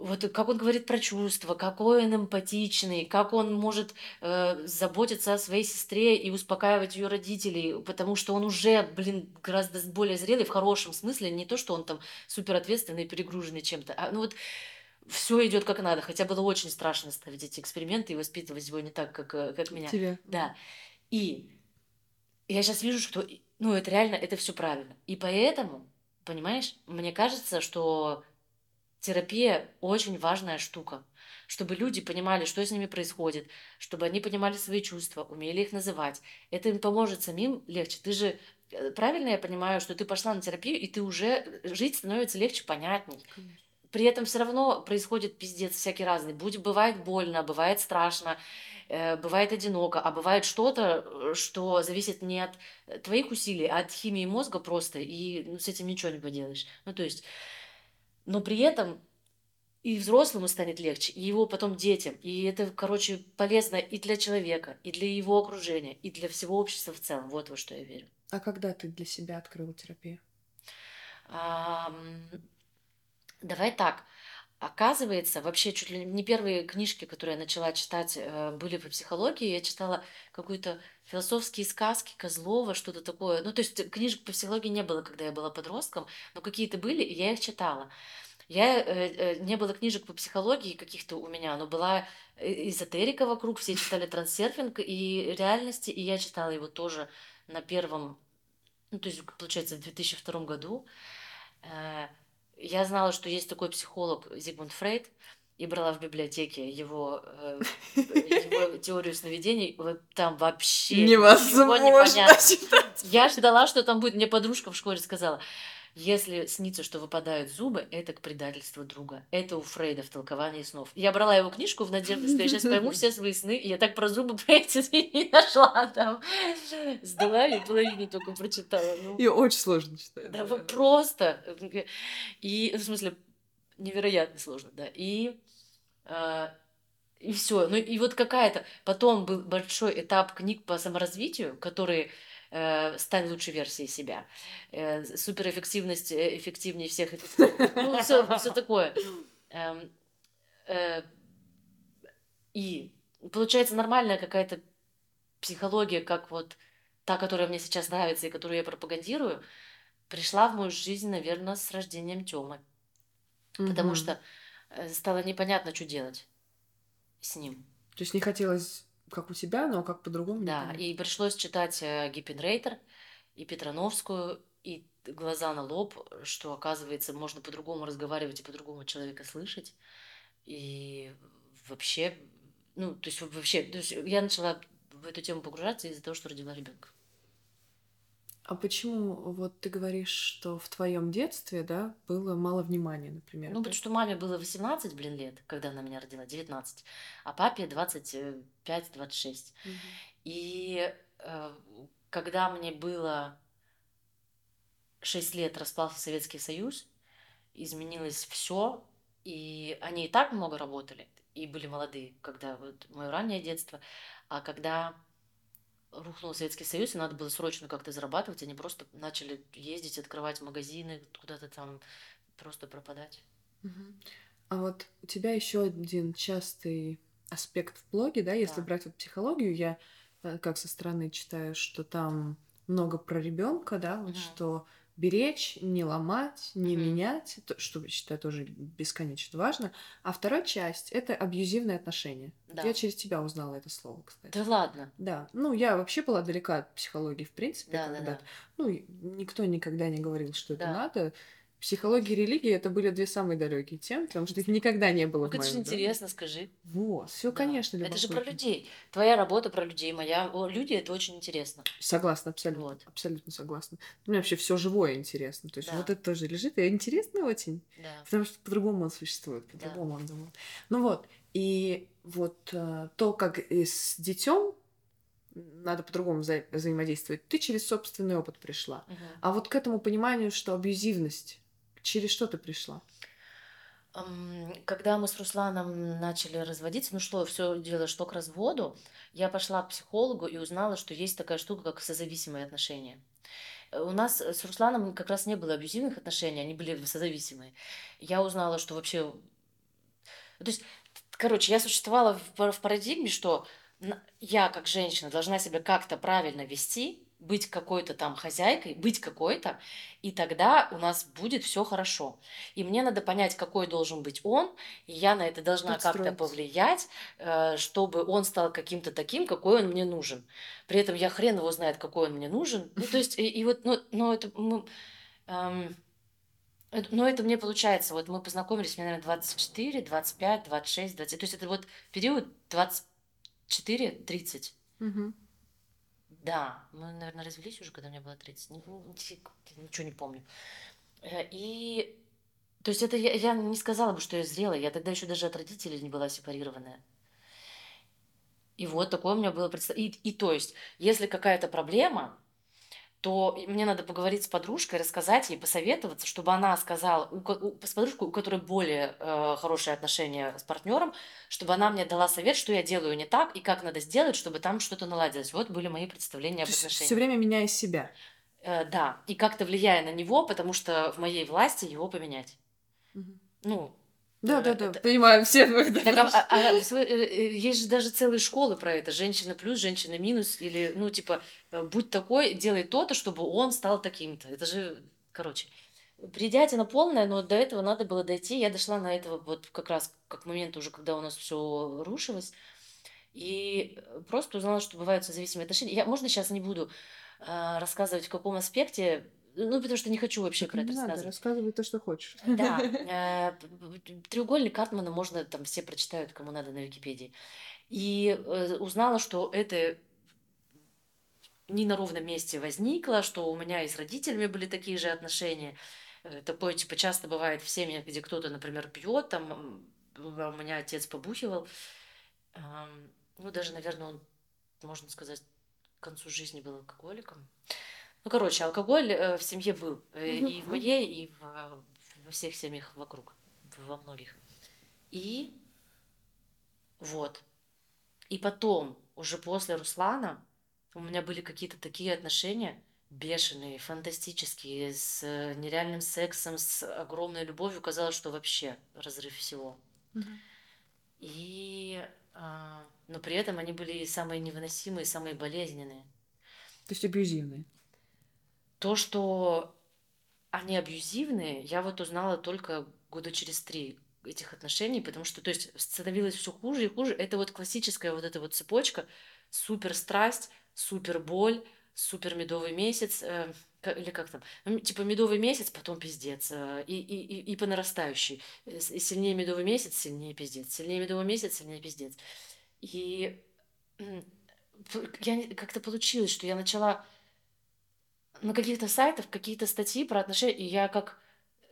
вот как он говорит про чувства, какой он эмпатичный, как он может э, заботиться о своей сестре и успокаивать ее родителей, потому что он уже, блин, гораздо более зрелый в хорошем смысле, не то, что он там супер ответственный, перегруженный чем-то, а ну вот все идет как надо, хотя было очень страшно ставить эти эксперименты и воспитывать его не так, как, э, как меня. Тебе. Да. И я сейчас вижу, что, ну, это реально, это все правильно. И поэтому, понимаешь, мне кажется, что терапия очень важная штука, чтобы люди понимали, что с ними происходит, чтобы они понимали свои чувства, умели их называть. Это им поможет самим легче. Ты же э, правильно я понимаю, что ты пошла на терапию, и ты уже э, жить становится легче, понятней. Конечно. При этом все равно происходит пиздец всякий разный. Будь бывает больно, бывает страшно, э, бывает одиноко, а бывает что-то, что зависит не от твоих усилий, а от химии мозга просто, и ну, с этим ничего не поделаешь. Ну, то есть но при этом и взрослому станет легче, и его потом детям. И это, короче, полезно и для человека, и для его окружения, и для всего общества в целом. Вот во что я верю. А когда ты для себя открыла терапию? А, давай так. Оказывается, вообще чуть ли не первые книжки, которые я начала читать, э, были по психологии. Я читала какую-то философские сказки Козлова, что-то такое. Ну, то есть книжек по психологии не было, когда я была подростком, но какие-то были, и я их читала. Я, э, э, не было книжек по психологии каких-то у меня, но была эзотерика вокруг, все читали трансерфинг и реальности, и я читала его тоже на первом, ну, то есть, получается, в 2002 году. Я знала, что есть такой психолог Зигмунд Фрейд, и брала в библиотеке его, э, его теорию сновидений, там вообще невозможно ничего не понятно. Я ждала, что там будет. Мне подружка в школе сказала, если снится, что выпадают зубы, это к предательству друга. Это у Фрейда в толковании снов. Я брала его книжку в надежде, что я сейчас пойму все свои сны, и я так про зубы про эти не нашла там. Сдала и половину только прочитала. Ну, и очень сложно читать. Да, да, просто. И, в смысле, невероятно сложно, да. И а, и все. Ну и вот какая-то... Потом был большой этап книг по саморазвитию, которые стань лучшей версией себя. Э, суперэффективность э, эффективнее всех. Ну, все, все такое. Эм, э, и получается нормальная какая-то психология, как вот та, которая мне сейчас нравится и которую я пропагандирую, пришла в мою жизнь, наверное, с рождением Тёмы. Mm-hmm. Потому что э, стало непонятно, что делать с ним. То есть не хотелось как у тебя, но как по-другому. Да, и пришлось читать э, Гиппенрейтер и Петрановскую, и глаза на лоб, что, оказывается, можно по-другому разговаривать и по-другому человека слышать. И вообще, ну, то есть вообще, то есть я начала в эту тему погружаться из-за того, что родила ребенка. А почему вот ты говоришь, что в твоем детстве, да, было мало внимания, например? Ну, да? потому что маме было 18, блин, лет, когда она меня родила, 19, а папе 25-26. Мгм. И э, когда мне было 6 лет, распался Советский Союз, изменилось все, и они и так много работали, и были молодые, когда вот мое раннее детство, а когда рухнул Советский Союз, и надо было срочно как-то зарабатывать, они просто начали ездить, открывать магазины, куда-то там просто пропадать. А вот у тебя еще один частый аспект в блоге, да, если Да. брать вот психологию, я э, как со стороны читаю, что там много про ребенка, да, вот Мгм. что беречь, не ломать, не Мгм. менять, то, что считаю тоже бесконечно важно. А вторая часть это абьюзивные отношения. Да. Я через тебя узнала это слово, кстати. Да ладно. Да, ну я вообще была далека от психологии, в принципе, Да, да, когда да. ну, и никто никогда не говорил, что это Да. надо. Психология и религия это были две самые далекие темы, потому что их никогда не было Ну, это же доме. интересно, скажи. Вот, все, Да. конечно, Это же про людей. Твоя работа про людей, моя. О, люди это очень интересно. Согласна, абсолютно, Вот. абсолютно согласна. Мне вообще все живое интересно. То есть Да. вот это тоже лежит, и интересно очень. Да. Потому что по-другому он существует, Да. по-другому он думает. Ну вот, и вот э, то, как и с детем надо по-другому вза- взаимодействовать, ты через собственный опыт пришла. Мгм. А вот к этому пониманию, что абьюзивность, через что ты пришла? Когда мы с Русланом начали разводиться, ну что, все дело шло к разводу, я пошла к психологу и узнала, что есть такая штука, как созависимые отношения. Э, У нас с Русланом как раз не было абьюзивных отношений, они были созависимые. Я узнала, что вообще... То есть, короче, я существовала в пар- в парадигме, что я, как женщина, должна себя как-то правильно вести, быть какой-то там хозяйкой, быть какой-то, и тогда у нас будет все хорошо. И мне надо понять, какой должен быть он, и я на это должна как-то повлиять, э, чтобы он стал каким-то таким, какой он мне нужен. При этом я хрен его знает, какой он мне нужен. Ну, то есть, и, и вот, ну, ну, это мы, эм, ну, это мне получается, вот мы познакомились, мне, наверное, 24, 25, 26, 20, то есть это вот период 24-30. Мгм. Да, мы, наверное, развелись уже, когда мне было 30. Ни- ни- фиг, Ничего не помню. Э, И, то есть это я, я не сказала бы, что я зрелая. Я тогда еще даже от родителей не была сепарированная. И вот такое у меня было представление. И, и то есть, если какая-то проблема, то мне надо поговорить с подружкой, рассказать ей, посоветоваться, чтобы она сказала, у, у- с подружкой, у которой более э, хорошие отношения с партнером, чтобы она мне дала совет, что я делаю не так и как надо сделать, чтобы там что-то наладилось. Вот были мои представления об То есть отношениях. все время меняя себя. Э, да, и как-то влияя на него, потому что в моей власти его поменять. Мгм. Ну, Да, э, да, да, это- понимаю все. так, а- а- а, э, э, есть же даже целые школы про это. Женщина плюс, женщина минус. Или, ну, типа, будь такой, делай то-то, чтобы он стал таким-то. Это же, короче, бредятина полная, но до этого надо было дойти. Я дошла на этого вот как раз как момент уже, когда у нас все рушилось. И просто узнала, что бывают созависимые отношения. Я, можно сейчас не буду э, рассказывать, в каком аспекте, ну, потому что не хочу вообще Так про это надо, рассказывать. рассказывай то, что хочешь. Да, э, треугольник Картмана можно там все прочитают, кому надо на Википедии. И э, узнала, что это не на ровном месте возникло, что у меня и с родителями были такие же отношения. Э, Такое, типа, часто бывает в семьях, где кто-то, например, пьет, там, а у меня отец побухивал. Ну, даже, наверное, он, можно сказать, к концу жизни был алкоголиком. Ну, короче, алкоголь э, в семье был. э, И в моей, и в, э, во всех семьях вокруг. Во многих. И вот. И потом, уже после Руслана, у меня были какие-то такие отношения бешеные, фантастические, с э, нереальным сексом, с огромной любовью. Казалось, что вообще разрыв всего. И... а, но при этом они были и самые невыносимые, самые болезненные. То есть абьюзивные. То, что они абьюзивные, я вот узнала только года через три этих отношений, потому что, то есть, становилось все хуже и хуже. Это вот классическая вот эта вот цепочка, супер страсть, супер боль, супер медовый месяц, э, или как там, типа медовый месяц, потом пиздец, э, и, и, и, и по нарастающей. Э, с- Сильнее медовый месяц, сильнее пиздец, сильнее медовый месяц, сильнее пиздец. И я как-то получилось, что я начала на каких-то сайтах какие-то статьи про отношения, и я как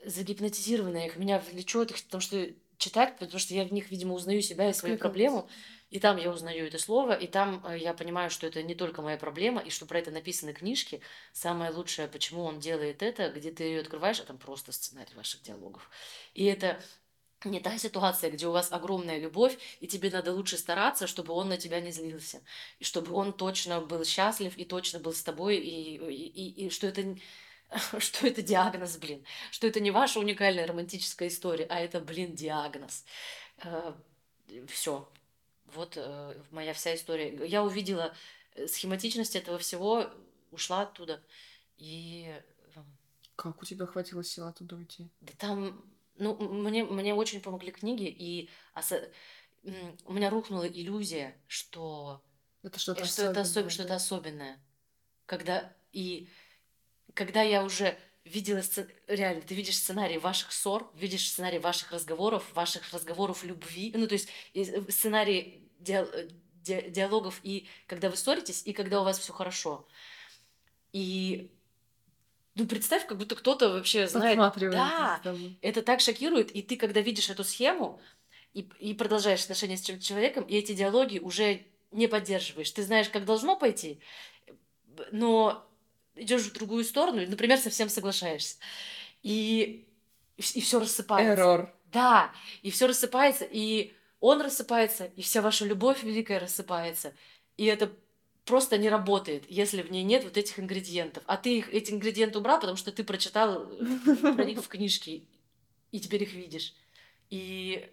загипнотизированная их, меня влечет их, потому что читать, потому что я в них, видимо, узнаю себя и свою проблему. И там я узнаю это слово, и там э, я понимаю, что это не только моя проблема, и что про это написаны книжки. Самое лучшее, почему он делает это, где ты ее открываешь, а там просто сценарий ваших диалогов. И это не та ситуация, где у вас огромная любовь, и тебе надо лучше стараться, чтобы он на тебя не злился, и чтобы он точно был счастлив и точно был с тобой, и, и, и, и что это что это диагноз, блин, что это не ваша уникальная романтическая история, а это, блин, диагноз. Все. Вот э, моя вся история. Я увидела э, схематичность этого всего, ушла оттуда. И э, Как у тебя хватило сил оттуда уйти? да там, ну, мне, мне очень помогли книги, и м, у меня рухнула иллюзия, что, Это что-то что это особенное, особ- что-то да? особенное. Когда, и когда я уже видела, сце- реально, ты видишь сценарий ваших ссор, видишь сценарий ваших разговоров, ваших разговоров любви, ну, то есть э, сценарий диал- э, ди- диалогов, и когда вы ссоритесь, и когда у вас все хорошо. И, ну, представь, как будто кто-то вообще знает... Да, это так шокирует, и ты, когда видишь эту схему и, и продолжаешь отношения с человеком, и эти диалоги уже не поддерживаешь. Ты знаешь, как должно пойти, но идешь в другую сторону, и, например, совсем соглашаешься. И, и все рассыпается. Эррор. Да, и все рассыпается, и он рассыпается, и вся ваша любовь великая рассыпается. И это просто не работает, если в ней нет вот этих ингредиентов. А ты их, эти ингредиенты убрал, потому что ты прочитал э, про них в книжке, и теперь их видишь. И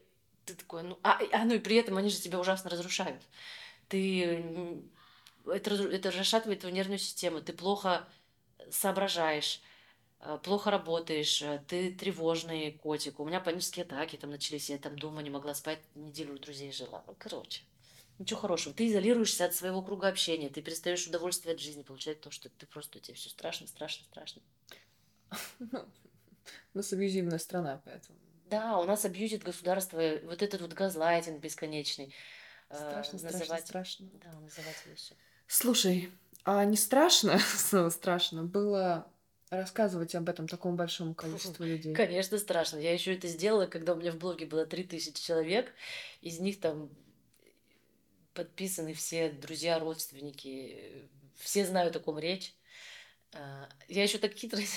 ты такой, ну, а, а, ну и при этом они же тебя ужасно разрушают. Ты, это, это расшатывает твою нервную систему, ты плохо соображаешь, э, плохо работаешь, э, ты тревожный котик. У меня панические атаки там начались, я там дома не могла спать, неделю у друзей жила. Ну, короче, ничего хорошего. Ты изолируешься от своего круга общения, ты перестаешь удовольствие от жизни получать, потому что ты просто, тебе все страшно, страшно, страшно. У нас абьюзивная страна, поэтому. Да, у нас абьюзит государство, э, вот этот вот газлайтинг бесконечный. э, Страшно, страшно, называть- страшно. Да, называть вещи. Слушай, а не страшно, снова страшно, было рассказывать об этом такому большому количеству людей? Конечно, страшно. Я еще это сделала, когда у меня в блоге было 3000 человек. Из них там подписаны все друзья, родственники. Все знают, о ком речь. А, Я еще так хитро...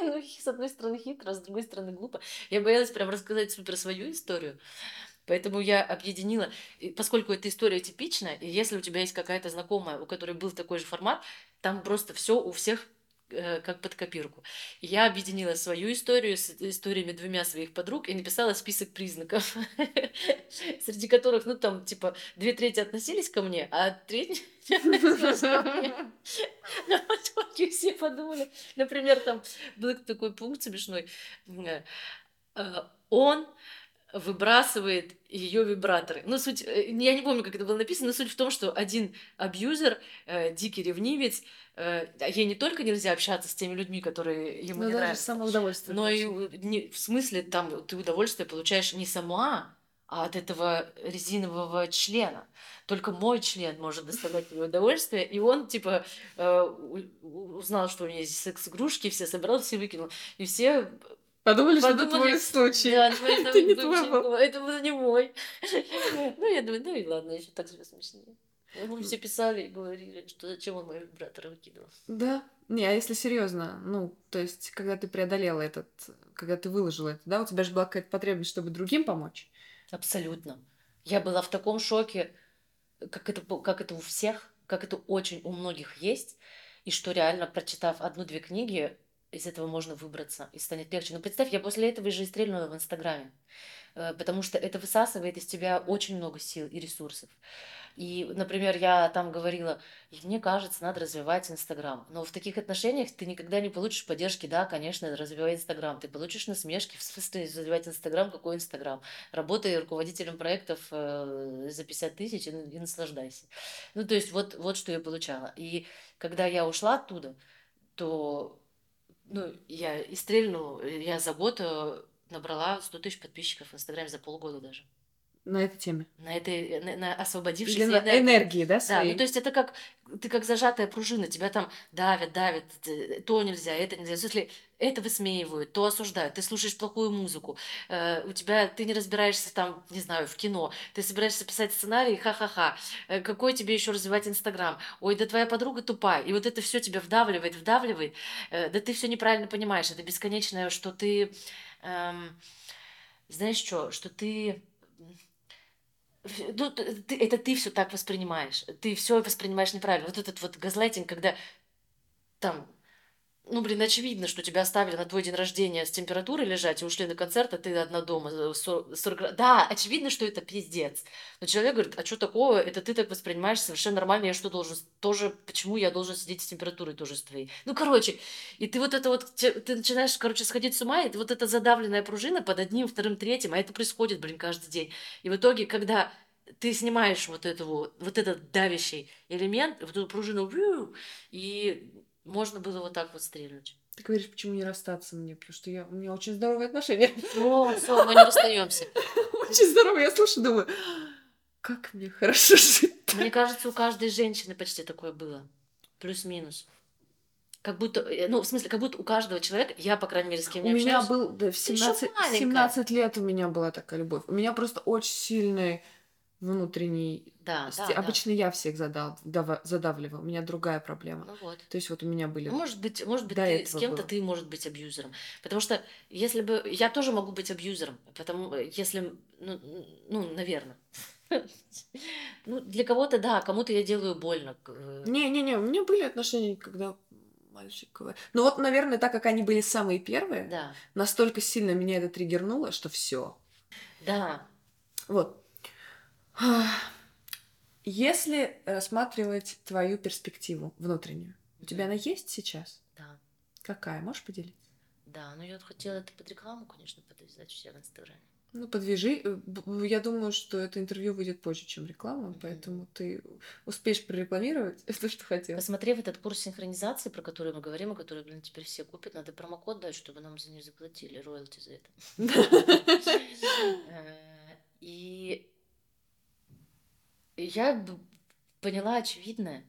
Ну, с одной стороны хитро, а с другой стороны глупо. Я боялась прям рассказать супер свою историю. Поэтому я объединила, и поскольку эта история типичная, и если у тебя есть какая-то знакомая, у которой был такой же формат, там просто все у всех как под копирку. Я объединила свою историю с историями двумя своих подруг и написала список признаков, среди которых, ну, там, типа, две трети относились ко мне, а треть. Но в итоге все подумали, например, там был такой пункт смешной. э, э, Он выбрасывает ее вибраторы. Ну, суть, э, я не помню, как это было написано, но суть в том, что один абьюзер, э, дикий ревнивец, э, ей не только нельзя общаться с теми людьми, которые ему Ну, не нравятся, удовольствие. но и не- в смысле там ты удовольствие получаешь не сама, а от этого резинового члена. Только мой член может доставлять тебе удовольствие. И он, типа, э, узнал, что у меня есть секс-игрушки, все собрал, все выкинул. И все Подумали, что это твой случай. Да, это, не твой был. это был не мой. Ну, я думаю, ну и ладно, еще так себе смешнее. Ему все писали и говорили, что зачем он мои вибраторы выкидывал. Да. Не, а если серьезно, ну, то есть, когда ты преодолела этот, когда ты выложила это, да, у тебя же была какая-то потребность, чтобы другим помочь. Абсолютно. Я была в таком шоке, как это, как это у всех, как это очень у многих есть, и что реально, прочитав одну-две книги, из этого можно выбраться и станет легче. Но представь, я после этого же и стрельнула в Инстаграме, э, потому что это высасывает из тебя очень много сил и ресурсов. И, например, я там говорила, «И мне кажется, надо развивать Инстаграм. Но в таких отношениях ты никогда не получишь поддержки. Да, конечно, развивай Инстаграм. Ты получишь насмешки. В смысле развивать Инстаграм? Какой Инстаграм? Работай руководителем проектов э, за 50 тысяч и, и наслаждайся. Ну, то есть вот, вот что я получала. И когда я ушла оттуда, то ну, я и стрельнула, я за год набрала 100 тысяч подписчиков в Инстаграме за полгода даже. На этой теме. на этой на, на освободившейся на энергии. энергии, да, Да, своей? ну то есть это как ты как зажатая пружина, тебя там давят, давят, то нельзя, это нельзя. Смысле, это высмеивают, то осуждают, ты слушаешь плохую музыку, э, у тебя ты не разбираешься там, не знаю, в кино, ты собираешься писать сценарий, ха-ха-ха, э, какой тебе еще развивать Инстаграм, ой, да твоя подруга тупая, и вот это все тебя вдавливает, вдавливает, Э, да ты все неправильно понимаешь, это бесконечное, что ты, эм, знаешь что, что ты Ну, ты- это ты все так воспринимаешь. Ты все воспринимаешь неправильно. Вот этот вот газлайтинг, когда там, ну, блин, очевидно, что тебя оставили на твой день рождения с температурой лежать и ушли на концерт, а ты одна дома. э, со- 40 гра- Да, очевидно, что это пиздец. Но человек говорит, а что такого? Это ты так воспринимаешь совершенно нормально. Я что должен? Тоже, почему я должен сидеть с температурой тоже с твоей? Ну, короче, и ты вот это вот, ты начинаешь, короче, сходить с ума, и вот эта задавленная пружина под одним, вторым, третьим, а это происходит, блин, каждый день. И в итоге, когда ты снимаешь вот, эту, вот этот давящий элемент, вот эту пружину, и можно было вот так вот стрельнуть. Ты говоришь, почему не расстаться мне? Потому что я, у меня очень здоровые отношения. О, все, мы не расстаемся. Очень здоровые. Я слушаю, думаю, как мне хорошо жить. Мне кажется, у каждой женщины почти такое было. Плюс-минус. Как будто, э, ну, в смысле, как будто у каждого человека, я, по крайней мере, с кем У не меня общаюсь, был, да, в Ты ещё 17, маленькая. 17 лет у меня была такая любовь. У меня просто очень сильный внутренний... да, да, да. Обычно я всех задав, задавливаю. У меня другая проблема. Ну вот. То есть вот у меня были... Может быть, может быть, До ты, с кем-то было. ты может быть абьюзером. Потому что если бы... Я тоже могу быть абьюзером. Потому если... Ну, ну наверное. Ну, для кого-то, да, кому-то я делаю больно. э, Не-не-не, у меня были отношения, когда мальчик говорит. Ну вот, наверное, так как они были самые первые, Да, настолько сильно меня это триггернуло, что все. да. Вот. Если рассматривать твою перспективу внутреннюю, у тебя она есть сейчас? Да, Какая? Можешь поделиться? да. Но я вот хотела это под рекламу, конечно, подвязать у себя в Инстаграме. Ну, подвяжи. Э, Я думаю, что это интервью выйдет позже, чем реклама, поэтому ты успеешь прорекламировать то, что хотела. Посмотрев этот курс синхронизации, про который мы говорим, и который, блин, теперь все купят, надо промокод дать, чтобы нам за нее заплатили, роялти за это. Э, И я поняла очевидное,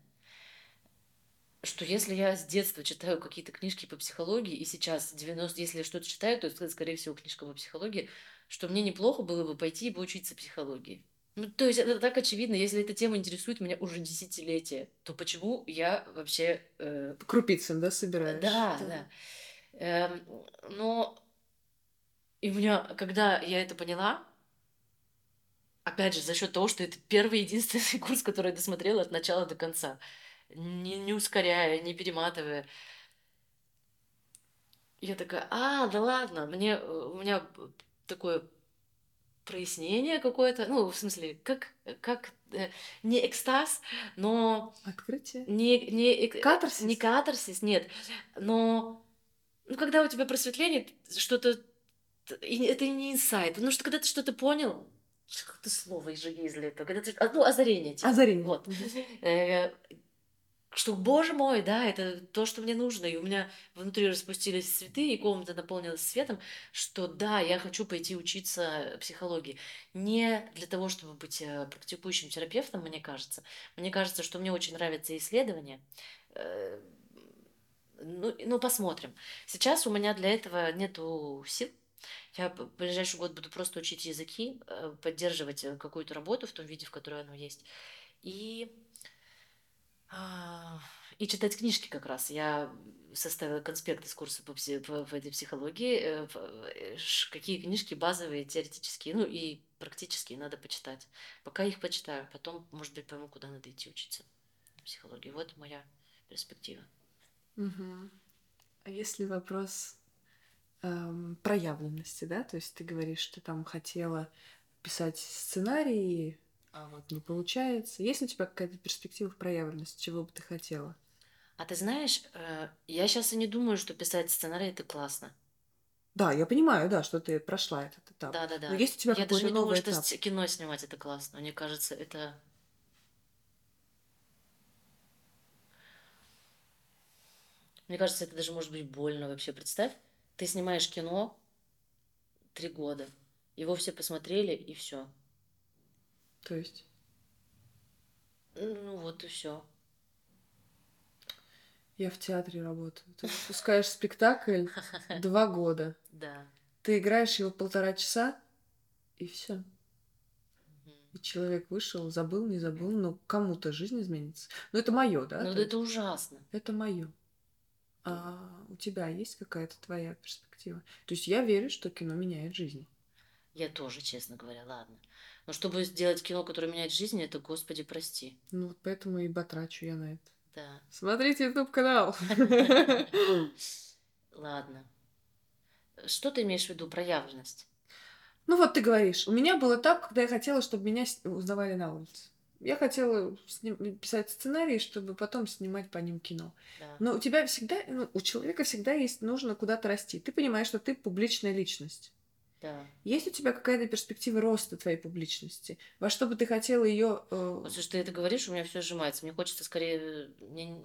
что если я с детства читаю какие-то книжки по психологии, и сейчас 90, если я что-то читаю, то это, скорее всего, книжка по психологии, что мне неплохо было бы пойти и поучиться психологии. Ну, то есть это так очевидно, если эта тема интересует меня уже десятилетия, то почему я вообще э, По крупицам, да, собираешь? да, да. Эм, но и у меня, когда я это поняла, опять же, за счет того, что это первый единственный курс, который я досмотрела от начала до конца, не, не ускоряя, не перематывая. Я такая, а, да ладно, мне, у меня такое прояснение какое-то, ну, в смысле, как, как э, не экстаз, но Открытие. не, не, эк- Катарсис? не катарсис, нет. Но ну, когда у тебя просветление, что-то... Это не инсайт. Потому что когда ты что-то понял, как-то слово этого. Когда ты, ну, озарение. типа. Озарение. Вот. Э, Что, боже мой, да, это то, что мне нужно. И у меня внутри распустились цветы, и комната наполнилась светом, что да, я хочу пойти учиться психологии. Не для того, чтобы быть э, практикующим терапевтом, мне кажется. Мне кажется, что мне очень нравятся исследования. Э, Ну, ну, посмотрим. Сейчас у меня для этого нету сил. Я в ближайший год буду просто учить языки, э, поддерживать э, какую-то работу в том виде, в которой оно есть. И а, и читать книжки как раз. Я составила конспект из курса по, пси- по- по этой психологии. э, в- Какие книжки базовые, теоретические, ну и практические надо почитать. Пока их почитаю, потом, может быть, пойму, куда надо идти учиться. Психологии. Вот моя перспектива. Мгм. А если вопрос эм, проявленности, да? То есть ты говоришь, что там хотела писать сценарии, а вот не получается. Есть ли у тебя какая-то перспектива в проявленности? Чего бы ты хотела? А ты знаешь, э, я сейчас и не думаю, что писать сценарий это классно. Да, я понимаю, да, что ты прошла этот этап. Да, да, да. Но есть у тебя Я даже не думаю, что кино снимать это классно. Мне кажется, это Мне кажется, это даже может быть больно вообще. Представь, ты снимаешь кино три года, его все посмотрели, и все. То есть? Ну вот и все. Я в театре работаю. Ты выпускаешь спектакль два года. Да. Ты играешь его полтора часа, и все. И человек вышел, забыл, не забыл, но кому-то жизнь изменится. Но это мое, да? Ну то это ужасно. Это мое. А у тебя есть какая-то твоя перспектива? То есть я верю, что кино меняет жизнь. Я тоже, честно говоря, ладно. Но чтобы сделать кино, которое меняет жизнь, это, господи, прости. Ну вот поэтому и потрачу я на это. Да. Смотрите YouTube канал. Ладно. Что ты имеешь в виду проявленность? Ну вот ты говоришь, у меня было так, когда я хотела, чтобы меня узнавали на улице. Я хотела сним- писать сценарии, чтобы потом снимать по ним кино. Да. Но у тебя всегда, ну, у человека всегда есть, нужно куда-то расти. Ты понимаешь, что ты публичная личность. Да. Есть у тебя какая-то перспектива роста твоей публичности? Во что бы ты хотела ее Вот слушай, ты это говоришь, у меня все сжимается. Мне хочется скорее... мне-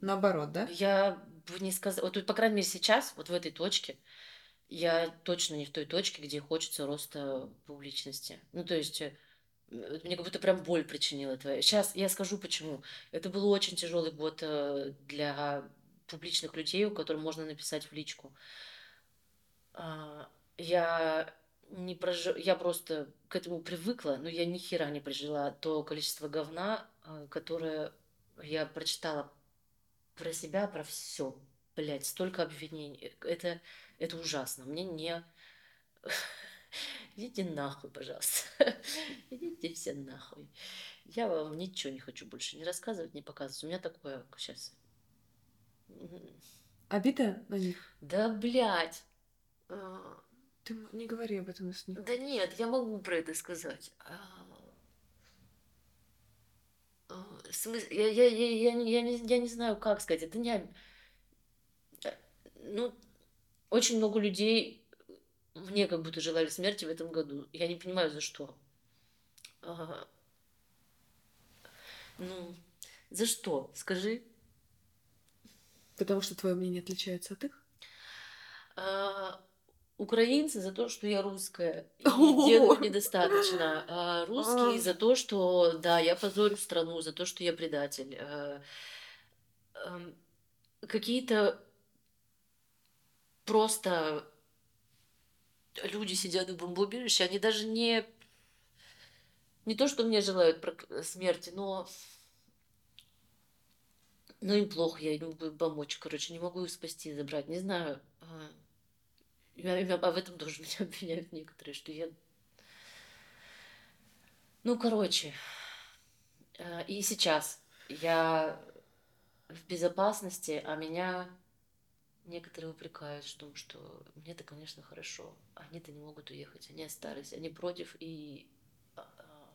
наоборот, да? Я бы не сказала... Вот, по крайней мере, сейчас, вот в этой точке, я точно не в той точке, где хочется роста публичности. Ну, то есть, э, мне как будто прям боль причинила твоя. Сейчас я скажу почему. Это был очень тяжелый год э, для публичных людей, у которых можно написать в личку. А, Я не прожи... я просто к этому привыкла, но я ни хера не прожила то количество говна, э, которое я прочитала про себя, про все. Блять, столько обвинений. Это, это ужасно. Мне не... Идите нахуй, пожалуйста. Идите все нахуй. Я вам ничего не хочу больше не рассказывать, не показывать. У меня такое сейчас. Обида на них? Да, блядь. А, Ты не говори об этом с ним. Да нет, я могу про это сказать. А, а, в смыс- Я, я, я, я, не- я, не, я не знаю, как сказать. Это не... э, Ну, очень много людей мне как будто желали смерти в этом году. Я не понимаю, за что. А, Ну, за что? Скажи. Потому что твое мнение отличается от их? А, украинцы за то, что я русская и О! делают недостаточно. А русские А. за то, что, да, я позорю страну, за то, что я предатель. А, ам, Какие-то просто люди сидят в бомбоубежище, они даже не... Не то, что мне желают смерти, но... Ну, им плохо, я не могу помочь, короче, не могу их спасти, забрать, не знаю. А, я- я- в этом тоже меня обвиняют некоторые, что я... Ну, короче, э, и сейчас я в безопасности, а меня некоторые упрекают в том, что мне-то, конечно, хорошо, они-то не могут уехать, они остались, они против и а, а,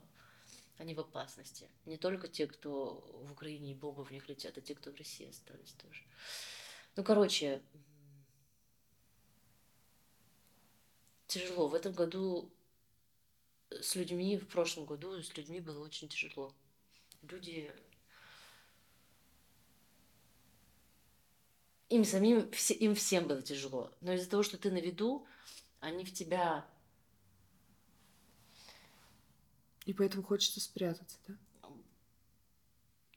они в опасности. Не только те, кто в Украине и Бога в них летят, а те, кто в России остались тоже. Ну, короче, тяжело. В этом году с людьми, в прошлом году с людьми было очень тяжело. Люди... Им самим, все- им всем было тяжело. Но из-за того, что ты на виду, они в тебя... И поэтому хочется спрятаться, да?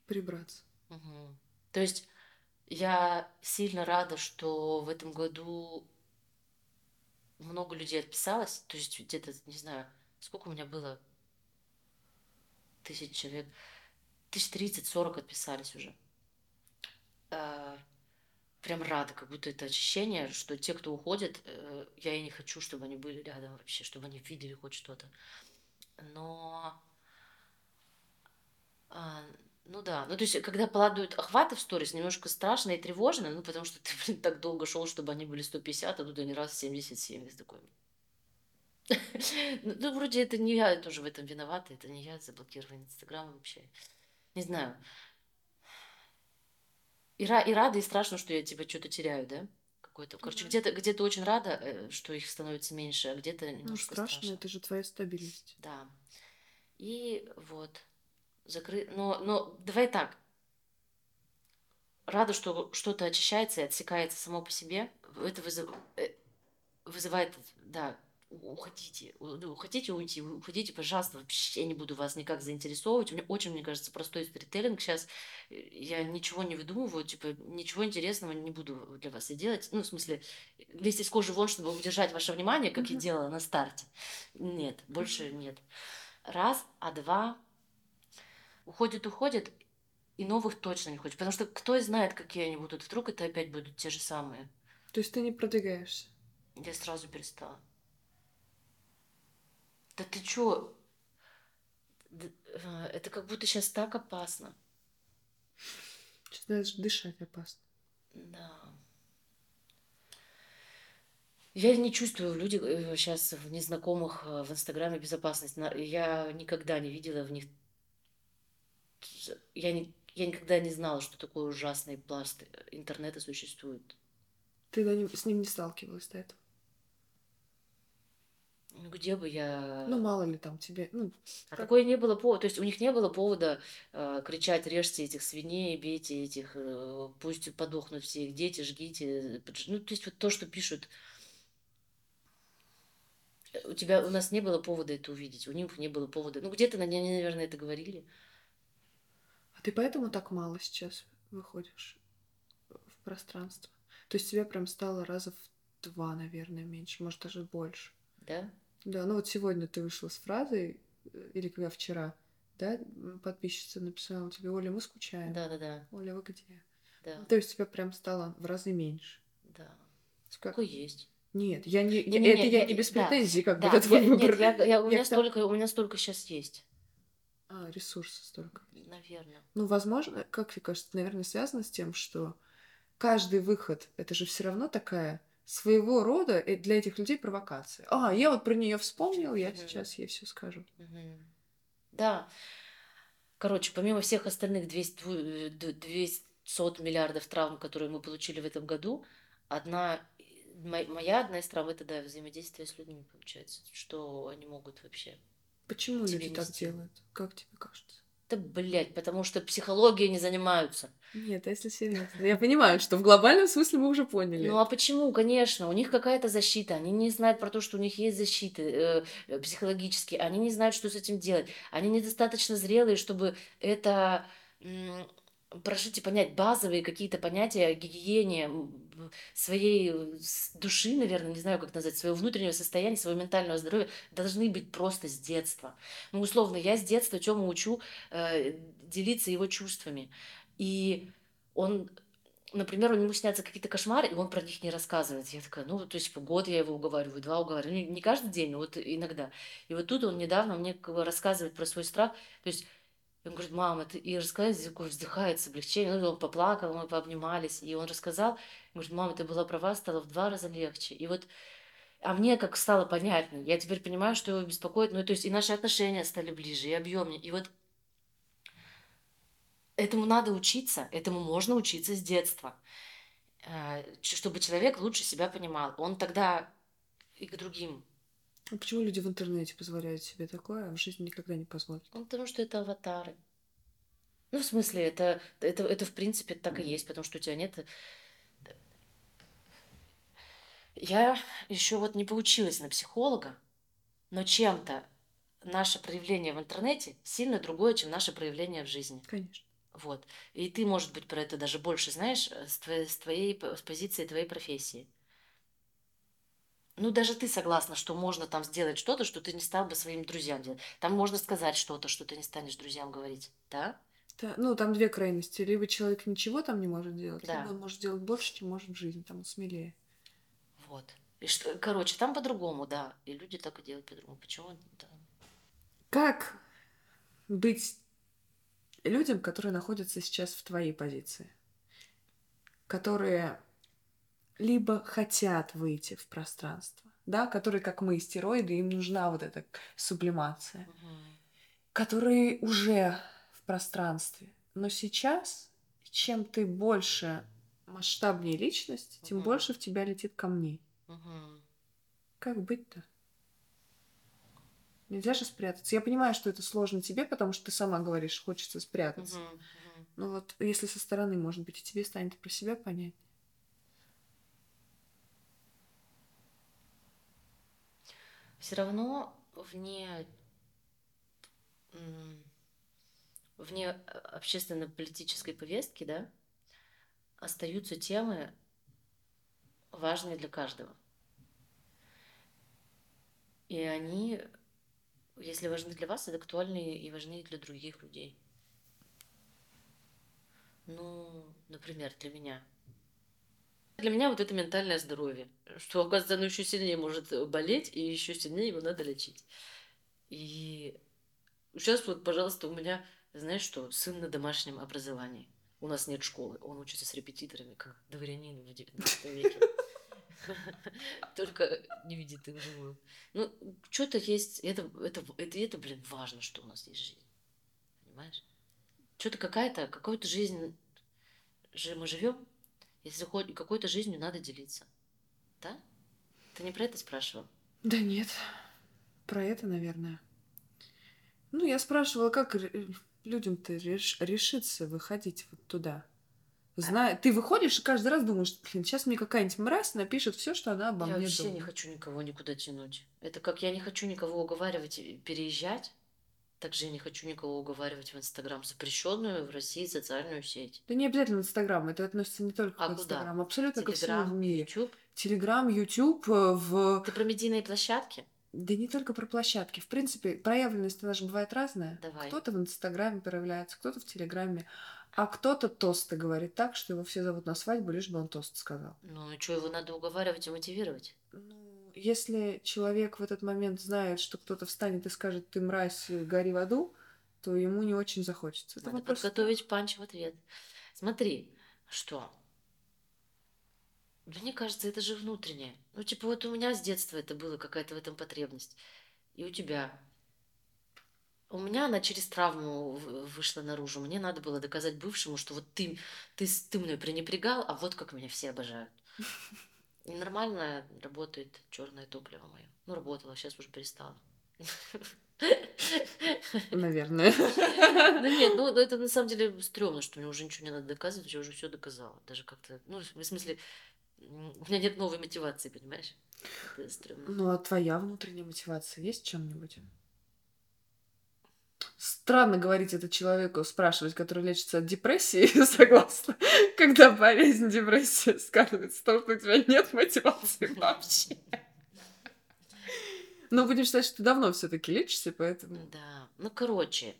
Прибраться. Мгм. То есть я сильно рада, что в этом году много людей отписалось. То есть где-то, не знаю, сколько у меня было? Тысяч человек. Тысяч тридцать, сорок отписались уже. Прям рада, как будто это ощущение, что те, кто уходит, э, я и не хочу, чтобы они были рядом вообще, чтобы они видели хоть что-то. Но а, ну да, ну то есть, когда падают охваты в сторис, немножко страшно и тревожно, ну потому что ты, блин, так долго шел, чтобы они были 150, а тут они раз 77, и ты такой. Ну, ну, вроде это не я тоже в этом виновата, это не я заблокирован Инстаграм вообще. Не знаю. И, и рада, и страшно, что я типа что-то теряю, да? Какой-то. Короче, Мгм. где-то где очень рада, э, что их становится меньше, а где-то Ну, немножко страшно, страшно. это же твоя стабильность. Да. И вот. Закры... Но, но давай так. Рада, что что-то очищается и отсекается само по себе. Это вызыв- э, вызывает, да, уходите, хотите уйти, уходите, пожалуйста, вообще не буду вас никак заинтересовывать. У меня очень, мне кажется, простой сторителлинг сейчас. Я ничего не выдумываю, типа, ничего интересного не буду для вас и делать. Ну, в смысле, лезть из кожи вон, чтобы удержать ваше внимание, как я делала на старте. Нет, больше нет. Раз, а два, уходит, уходит, и новых точно не хочет. Потому что кто знает, какие они будут. Вдруг это опять будут те же самые. То есть ты не продвигаешься? Я сразу перестала. Да ты чё? Э, это как будто сейчас так опасно. Сейчас даже дышать опасно. Да. Я не чувствую в людях сейчас в незнакомых э, в Инстаграме безопасность. Я никогда не видела в них... Я, не... я никогда не знала, что такой ужасный пласт интернета существует. Ты с ним не сталкивалась до этого? Ну, где бы я... Ну, мало ли там тебе... Ну, а как... такое не было повода. То есть у них не было повода э, кричать, режьте этих свиней, бейте этих, э, пусть подохнут все их дети, жгите. Ну, то есть вот то, что пишут. У тебя, у нас не было повода это увидеть, у них не было повода. Ну, где-то, они, наверное, это говорили. А ты поэтому так мало сейчас выходишь в пространство? То есть тебя прям стало раза в два, наверное, меньше, может, даже больше. Да? Да, ну вот сегодня ты вышла с фразой, э, или когда вчера, да, подписчица написала тебе, Оля, мы скучаем. Да, да, да. Оля, вы где? Да. То есть тебя прям стало в разы меньше. Да. Сколько как? есть? Нет, я не, не, не это нет, я не без претензий, да, как да, бы, это твой выбор. Нет, я, я, у, меня столько, у меня столько сейчас есть. А, ресурсов столько. Наверное. Ну, возможно, как тебе кажется, наверное, связано с тем, что каждый выход, это же все равно такая своего рода э, для этих людей провокация. А, я вот про нее вспомнил, я mm-hmm. сейчас ей все скажу. Mm-hmm. Да. Короче, помимо всех остальных 200, 200 э, миллиардов травм, которые мы получили в этом году, одна моя одна из травм это да, взаимодействие с людьми, получается, что они могут вообще. Почему люди нести. так делают? Как тебе кажется? Да, блядь, потому что психологией не занимаются. Нет, а если серьезно? Я понимаю, что в глобальном смысле мы уже поняли. Ну а почему? Конечно, у них какая-то защита. Они не знают про то, что у них есть защиты э, э психологические. Они не знают, что с этим делать. Они недостаточно зрелые, чтобы это прожить и понять базовые какие-то понятия гигиене своей души, наверное, не знаю, как назвать, своего внутреннего состояния, своего ментального здоровья, должны быть просто с детства. Ну, условно, я с детства Тему учу э, делиться его чувствами. И он например, у него снятся какие-то кошмары, и он про них не рассказывает. Я такая, ну, то есть год я его уговариваю, два уговариваю. Не, не каждый день, но вот иногда. И вот тут он недавно мне рассказывает про свой страх. То есть он говорит, мама, ты... И рассказать, такой вздыхает с облегчением. Он поплакал, мы пообнимались. И он рассказал, он говорит, мама, ты была права, стало в два раза легче. И вот а мне как стало понятно, я теперь понимаю, что его беспокоит, ну, то есть и наши отношения стали ближе, и объемнее. И вот этому надо учиться, этому можно учиться с детства, э, чтобы человек лучше себя понимал. Он тогда и к другим а почему люди в интернете позволяют себе такое, а в жизни никогда не позволят? Ну, потому что это аватары. Ну, в смысле, это, это, это в принципе так и есть, потому что у тебя нет... Я еще вот не получилась на психолога, но чем-то наше проявление в интернете сильно другое, чем наше проявление в жизни. Конечно. Вот. И ты, может быть, про это даже больше знаешь э, с твоей, с твоей с позиции твоей профессии ну, даже ты согласна, что можно там сделать что-то, что ты не стал бы своим друзьям делать. Там можно сказать что-то, что ты не станешь друзьям говорить, да? Да, ну, там две крайности. Либо человек ничего там не может делать, да. либо он может делать больше, чем может в жизни, там смелее. Вот. И что, короче, там по-другому, да. И люди так и делают по-другому. Почему? Да. Как быть людям, которые находятся сейчас в твоей позиции? Которые либо хотят выйти в пространство, да, которые, как мы, стероиды, им нужна вот эта сублимация, угу. которые уже в пространстве. Но сейчас, чем ты больше масштабнее личность, тем угу. больше в тебя летит камней. Угу. Как быть-то? Нельзя же спрятаться. Я понимаю, что это сложно тебе, потому что ты сама говоришь, хочется спрятаться. Угу, угу. Но вот если со стороны, может быть, и тебе станет про себя понять. Все равно вне, вне общественно-политической повестки, да, остаются темы важные для каждого. И они, если важны для вас, это актуальны и важны для других людей. Ну, например, для меня. Для меня вот это ментальное здоровье. Что, оказывается, оно еще сильнее может болеть, и еще сильнее его надо лечить. И сейчас вот, пожалуйста, у меня, знаешь что, сын на домашнем образовании. У нас нет школы. Он учится с репетиторами, как дворянин в 19 веке. Только не видит их живую. Ну, что-то есть, это, это, это, это, блин, важно, что у нас есть жизнь. Понимаешь? Что-то какая-то, какую-то жизнь мы живем, если хоть какой-то жизнью надо делиться. Да? Ты не про это спрашивал? Да нет, про это, наверное. Ну, я спрашивала, как людям-то реш- решиться выходить вот туда. Зная, ты выходишь и каждый раз думаешь, блин, сейчас мне какая-нибудь мразь напишет все, что она обо я мне вообще не думает. хочу никого никуда тянуть. Это как я не хочу никого уговаривать переезжать, так же я не хочу никого уговаривать в Инстаграм, запрещенную в России социальную сеть. Да не обязательно Инстаграм, это относится не только А к? Инстаграму, абсолютно ко всему в Телеграм, мире. Ютуб. Телеграм, Ютуб, э, в... Ты про медийные площадки? Да не только про площадки. В принципе, проявленность она же бывает разная. Давай. Кто-то в Инстаграме проявляется, кто-то в Телеграме, а кто-то тосты говорит так, что его все зовут на свадьбу, лишь бы он тост сказал. Ну, и что, его надо уговаривать и мотивировать? Ну, если человек в этот момент знает, что кто-то встанет и скажет, ты мразь, гори в аду, то ему не очень захочется. Это Надо вопрос- подготовить панч в ответ. Смотри, что? Мне кажется, это же внутреннее. Ну, типа, вот у меня с детства это было какая-то в этом потребность. И у тебя. У меня она через травму вышла наружу. Мне надо было доказать бывшему, что вот ты, ты, ты мной пренебрегал, а вот как меня все обожают. И нормально работает черное топливо мое. Ну, работало, сейчас уже перестала. Наверное. Ну нет, ну это на самом деле стрёмно, что мне уже ничего не надо доказывать, я уже все доказала. Даже как-то, ну, в смысле, у меня нет новой мотивации, понимаешь? Это стрёмно. Ну, а твоя внутренняя мотивация есть чем-нибудь? Странно говорить это человеку, спрашивать, который лечится от депрессии, согласна, когда болезнь депрессии сказывается в том, что у тебя нет мотивации вообще. Но будем считать, что ты давно все-таки лечишься, поэтому... Да, ну короче,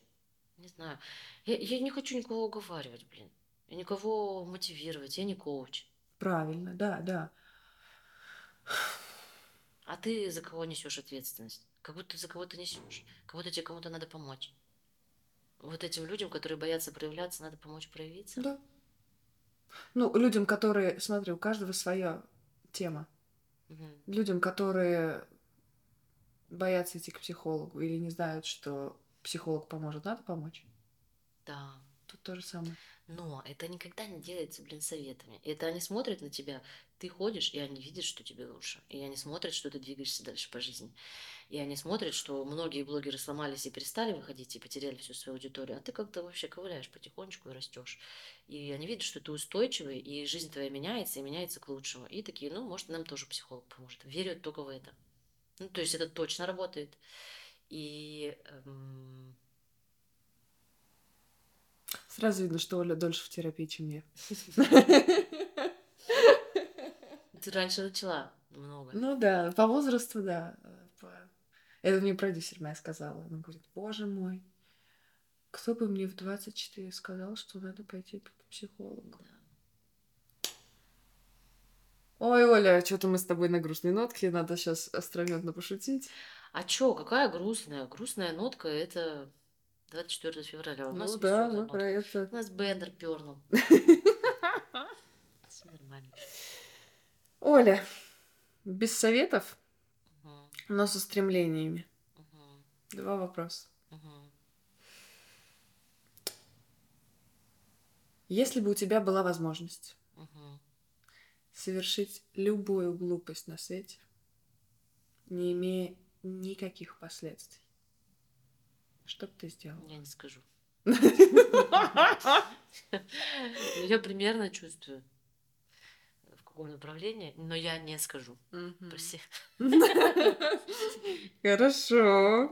не знаю, я, я не хочу никого уговаривать, блин. Я никого мотивировать, я не коуч. Правильно, да, да. А ты за кого несешь ответственность? Как будто за кого-то несешь. Как будто тебе кому-то надо помочь. Вот этим людям, которые боятся проявляться, надо помочь проявиться. Да. Ну, людям, которые... Смотри, у каждого своя тема. Мгм. Людям, которые боятся идти к психологу или не знают, что психолог поможет, надо помочь. Да. Тут то же самое. Но это никогда не делается, блин, советами. Это они смотрят на тебя, ты ходишь, и они видят, что тебе лучше. И они смотрят, что ты двигаешься дальше по жизни. И они смотрят, что многие блогеры сломались и перестали выходить, и потеряли всю свою аудиторию, а ты как-то вообще ковыляешь потихонечку и растешь. И они видят, что ты устойчивый, и жизнь твоя меняется, и меняется к лучшему. И такие, ну, может, нам тоже психолог поможет. Верят только в это. Ну, то есть это точно работает. И эм, Сразу видно, что Оля дольше в терапии, чем я. ты раньше начала много. Ну да, по возрасту, да. Это мне продюсер моя сказала. Она говорит, боже мой, кто бы мне в 24 сказал, что надо пойти к психологу. Ой, Оля, что-то мы с тобой на грустной нотке, надо сейчас остроумно пошутить. А чё, какая грустная? Грустная нотка это 24 февраля. У нас ну да, мы про это. У нас Бендер пернул. Нормально. Оля, без советов, но с устремлениями. Два вопроса. Если бы у тебя была возможность совершить любую глупость на свете, не имея никаких последствий, что бы ты сделал? Я не скажу. Я примерно чувствую, в каком направлении, но я не скажу. Прости. Хорошо.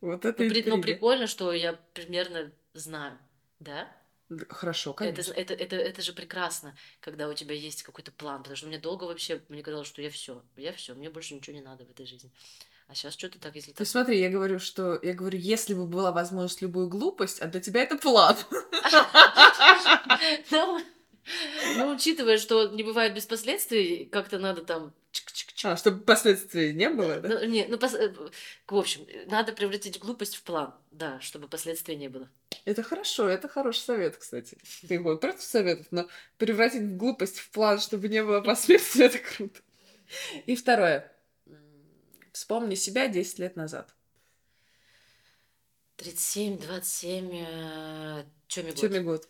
Вот это Ну, ну, прикольно, что я примерно знаю, да? Хорошо, Это, конечно. з- это, это, это же прекрасно, когда у тебя есть какой-то план, потому что мне долго вообще, мне казалось, что я все, я все, мне больше ничего не надо в этой жизни. А сейчас что-то так, если Ты так... смотри, я говорю, что я говорю, если бы была возможность любую глупость, а для тебя это план. Ну, ну, учитывая, что не бывает без последствий, как-то надо там... А, чтобы последствий не было, да? Ну, не, ну, пос- э, в общем, надо превратить глупость в план, да, чтобы последствий не было. Это хорошо, это хороший совет, кстати. Ты вот против советов, но превратить глупость в план, чтобы не было последствий, это круто. И второе. Вспомни себя 10 лет назад. 37, 27, э, мне год? Тёме год.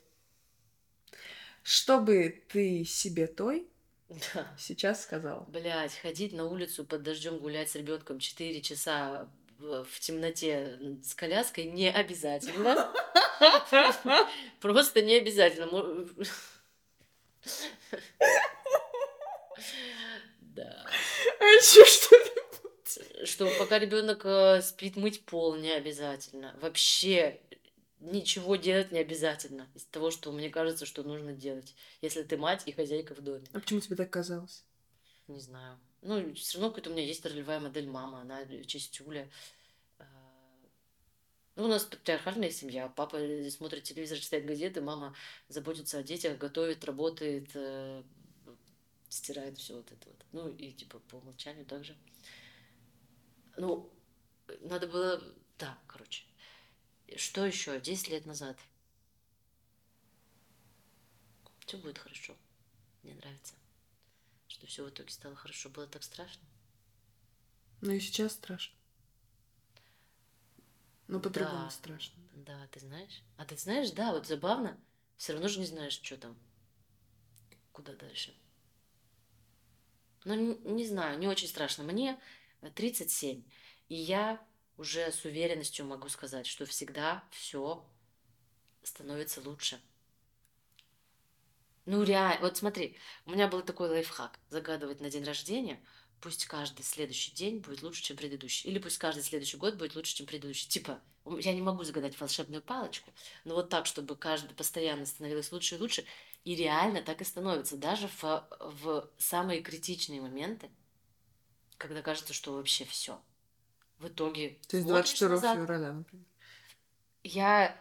Что бы ты себе той Да. сейчас сказала? Блять, ходить на улицу под дождем гулять с ребенком 4 часа в темноте с коляской не обязательно. Просто не обязательно. Да. А еще что Что пока ребенок э, спит, мыть пол не обязательно. Вообще ничего делать не обязательно из того, что мне кажется, что нужно делать, если ты мать и хозяйка в доме. А почему тебе так казалось? Не знаю. Ну, все равно какая-то у меня есть ролевая модель мама, она чистюля. А, Ну, у нас патриархальная семья. Папа смотрит телевизор, читает газеты, мама заботится о детях, готовит, работает, э, стирает все вот это вот. Ну, и типа по умолчанию также. Ну, надо было... Да, короче. Что еще? 10 лет назад. Все будет хорошо. Мне нравится что все в итоге стало хорошо. Было так страшно. Ну и сейчас страшно. Ну, по-другому Да. страшно. Да, ты знаешь? А ты знаешь, да, вот забавно. Все равно же не знаешь, что там. Куда дальше. Ну, не, не знаю, не очень страшно. Мне 37. И я уже с уверенностью могу сказать, что всегда все становится лучше. Ну, реально, вот смотри, у меня был такой лайфхак. Загадывать на день рождения, пусть каждый следующий день будет лучше, чем предыдущий. Или пусть каждый следующий год будет лучше, чем предыдущий. Типа, я не могу загадать волшебную палочку, но вот так, чтобы каждый постоянно становилось лучше и лучше. И реально так и становится. Даже в, в самые критичные моменты, когда кажется, что вообще все. В итоге То есть смотришь 24 назад, февраля, например. я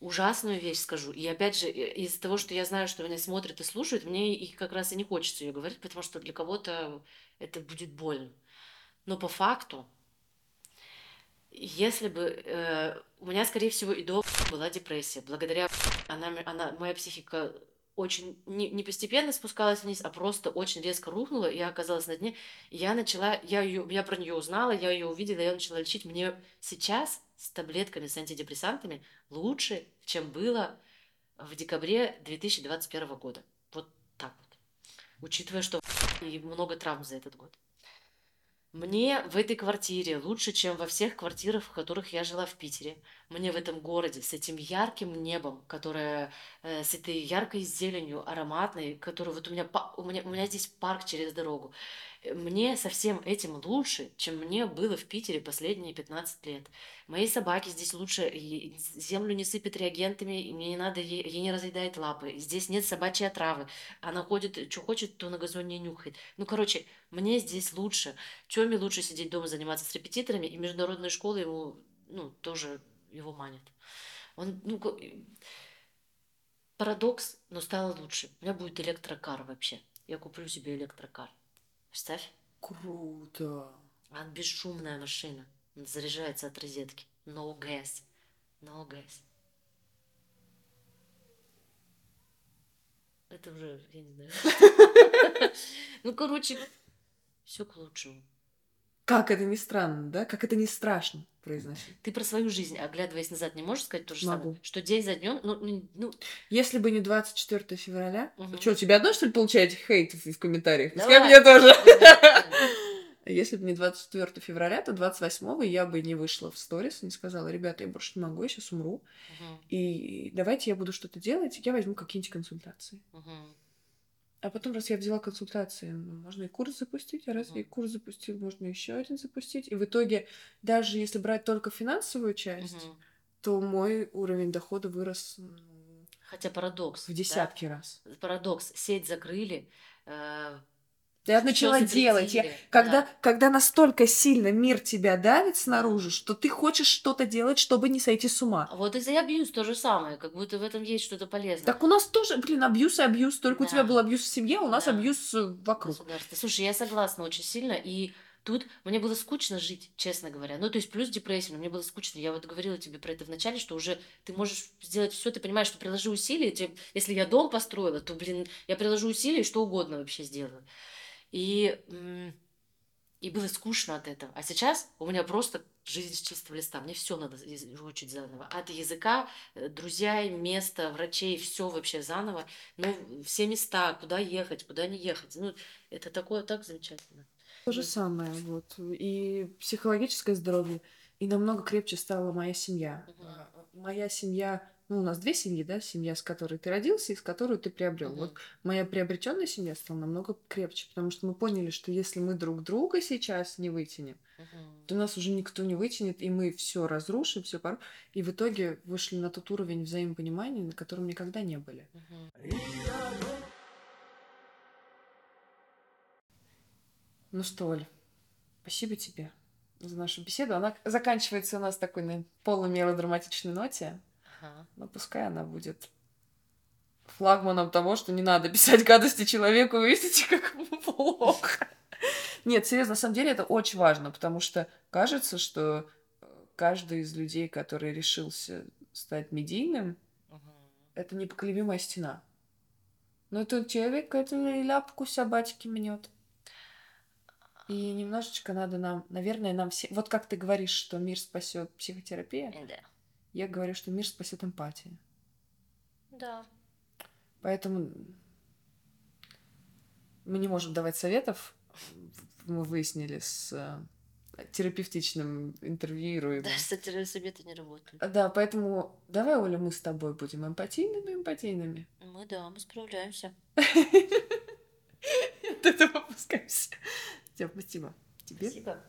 ужасную вещь скажу. И опять же, из-за того, что я знаю, что меня смотрят и слушают, мне и как раз и не хочется ее говорить, потому что для кого-то это будет больно. Но по факту, если бы э, у меня, скорее всего, и до была депрессия, благодаря она, она, моя психика очень не, не постепенно спускалась вниз, а просто очень резко рухнула, и я оказалась на дне. Я начала, я, ее, я про нее узнала, я ее увидела, я начала лечить. Мне сейчас с таблетками, с антидепрессантами лучше, чем было в декабре 2021 года. Вот так вот. Учитывая, что и много травм за этот год. Мне в этой квартире лучше, чем во всех квартирах, в которых я жила в Питере. Мне в этом городе с этим ярким небом, которое э, с этой яркой зеленью, ароматной, которую вот у меня, у меня, у меня здесь парк через дорогу. Э, Мне со всем этим лучше, чем мне было в Питере последние 15 лет. Моей собаке здесь лучше, землю не сыпет реагентами, и мне не надо, ей, ей не разъедает лапы. Здесь нет собачьей отравы. Она ходит, что хочет, то на газоне нюхает. Ну, короче, мне здесь лучше. Чёме лучше сидеть дома, заниматься с репетиторами, и международная школа ему, ну, тоже его манит. Он, ну, парадокс, но стало лучше. У меня будет электрокар вообще. Я куплю себе электрокар. Представь, Круто. а бесшумная машина. Он заряжается от розетки. No gas. No gas. Это уже, я не знаю. Ну, короче, все к лучшему. Как это не странно, да? Как это не страшно произносить. Ты про свою жизнь, оглядываясь назад, не можешь сказать то же самое? Могу. Что день за днем, ну, ну, ну, Если бы не 24 февраля... Мгм. Что, тебя одно, что ли, получаете хейт в, комментариях? Давай. Мне тоже. Если бы не 24 февраля, то 28 я бы не вышла в сторис и не сказала, ребята, я больше не могу, я сейчас умру. Мгм, И давайте я буду что-то делать, я возьму какие-нибудь консультации. мгм. А потом, раз я взяла консультации, ну, можно и курс запустить, а раз я и курс запустил, можно еще один запустить. И в итоге, даже если брать только финансовую часть, Мгм. то мой уровень дохода вырос Хотя парадокс. в да? десятки раз. Парадокс. Сеть закрыли. э, Я начала делать. Я, когда, да. когда настолько сильно мир тебя давит снаружи, что ты хочешь что-то делать, чтобы не сойти с ума. Вот и за абьюз то же самое, как будто в этом есть что-то полезное. Так у нас тоже, блин, абьюз и абьюз. Только у тебя Да. был абьюз в семье, а у нас Да. абьюз э, вокруг. Слушай, я согласна очень сильно, и тут мне было скучно жить, честно говоря. Ну, то есть плюс депрессия, но мне было скучно. Я вот говорила тебе про это в начале, что уже ты можешь сделать все, ты понимаешь, что приложи усилия. тебе- Если я дом построила, то, блин, я приложу усилия и что угодно вообще сделаю. И, и было скучно от этого. А сейчас у меня просто жизнь с чистого листа. Мне все надо из- выучить заново. От языка, э, друзей, места, врачей, все вообще заново. Ну, все места, куда ехать, куда не ехать. Ну, это такое так замечательно. То же самое, вот. И психологическое здоровье, и намного крепче стала моя семья. Моя семья, ну, у нас две семьи, да, семья, с которой ты родился и с которой ты приобрел. Мгм. Вот моя приобретенная семья стала намного крепче, потому что мы поняли, что если мы друг друга сейчас не вытянем, Мгм. то нас уже никто не вытянет, и мы все разрушим, все пору. И в итоге вышли на тот уровень взаимопонимания, на котором никогда не были. Мгм. Ну что, Оль, спасибо тебе за нашу беседу. Она заканчивается у нас такой на полумелодраматичной ноте, Ага. но пускай она будет флагманом того, что не надо писать гадости человеку, вы видите, как ему плохо. Нет, серьезно, на самом деле это очень важно, потому что кажется, что э, каждый из людей, который решился стать медийным, Мгм. это непоколебимая стена. Но этот человек, и ляпку собачки мнет. И немножечко надо нам, наверное, нам все... Вот как ты говоришь, что мир спасет психотерапия, Да. Я говорю, что мир спасет эмпатия. Да. Поэтому мы не можем давать советов. Мы выяснили с э, терапевтичным интервьюируемым. Да, кстати, советы не работают. Да, поэтому давай, Оля, мы с тобой будем эмпатийными, эмпатийными. Мы, да, мы справляемся. От этого опускаемся. Всё, спасибо. Тебе. Спасибо.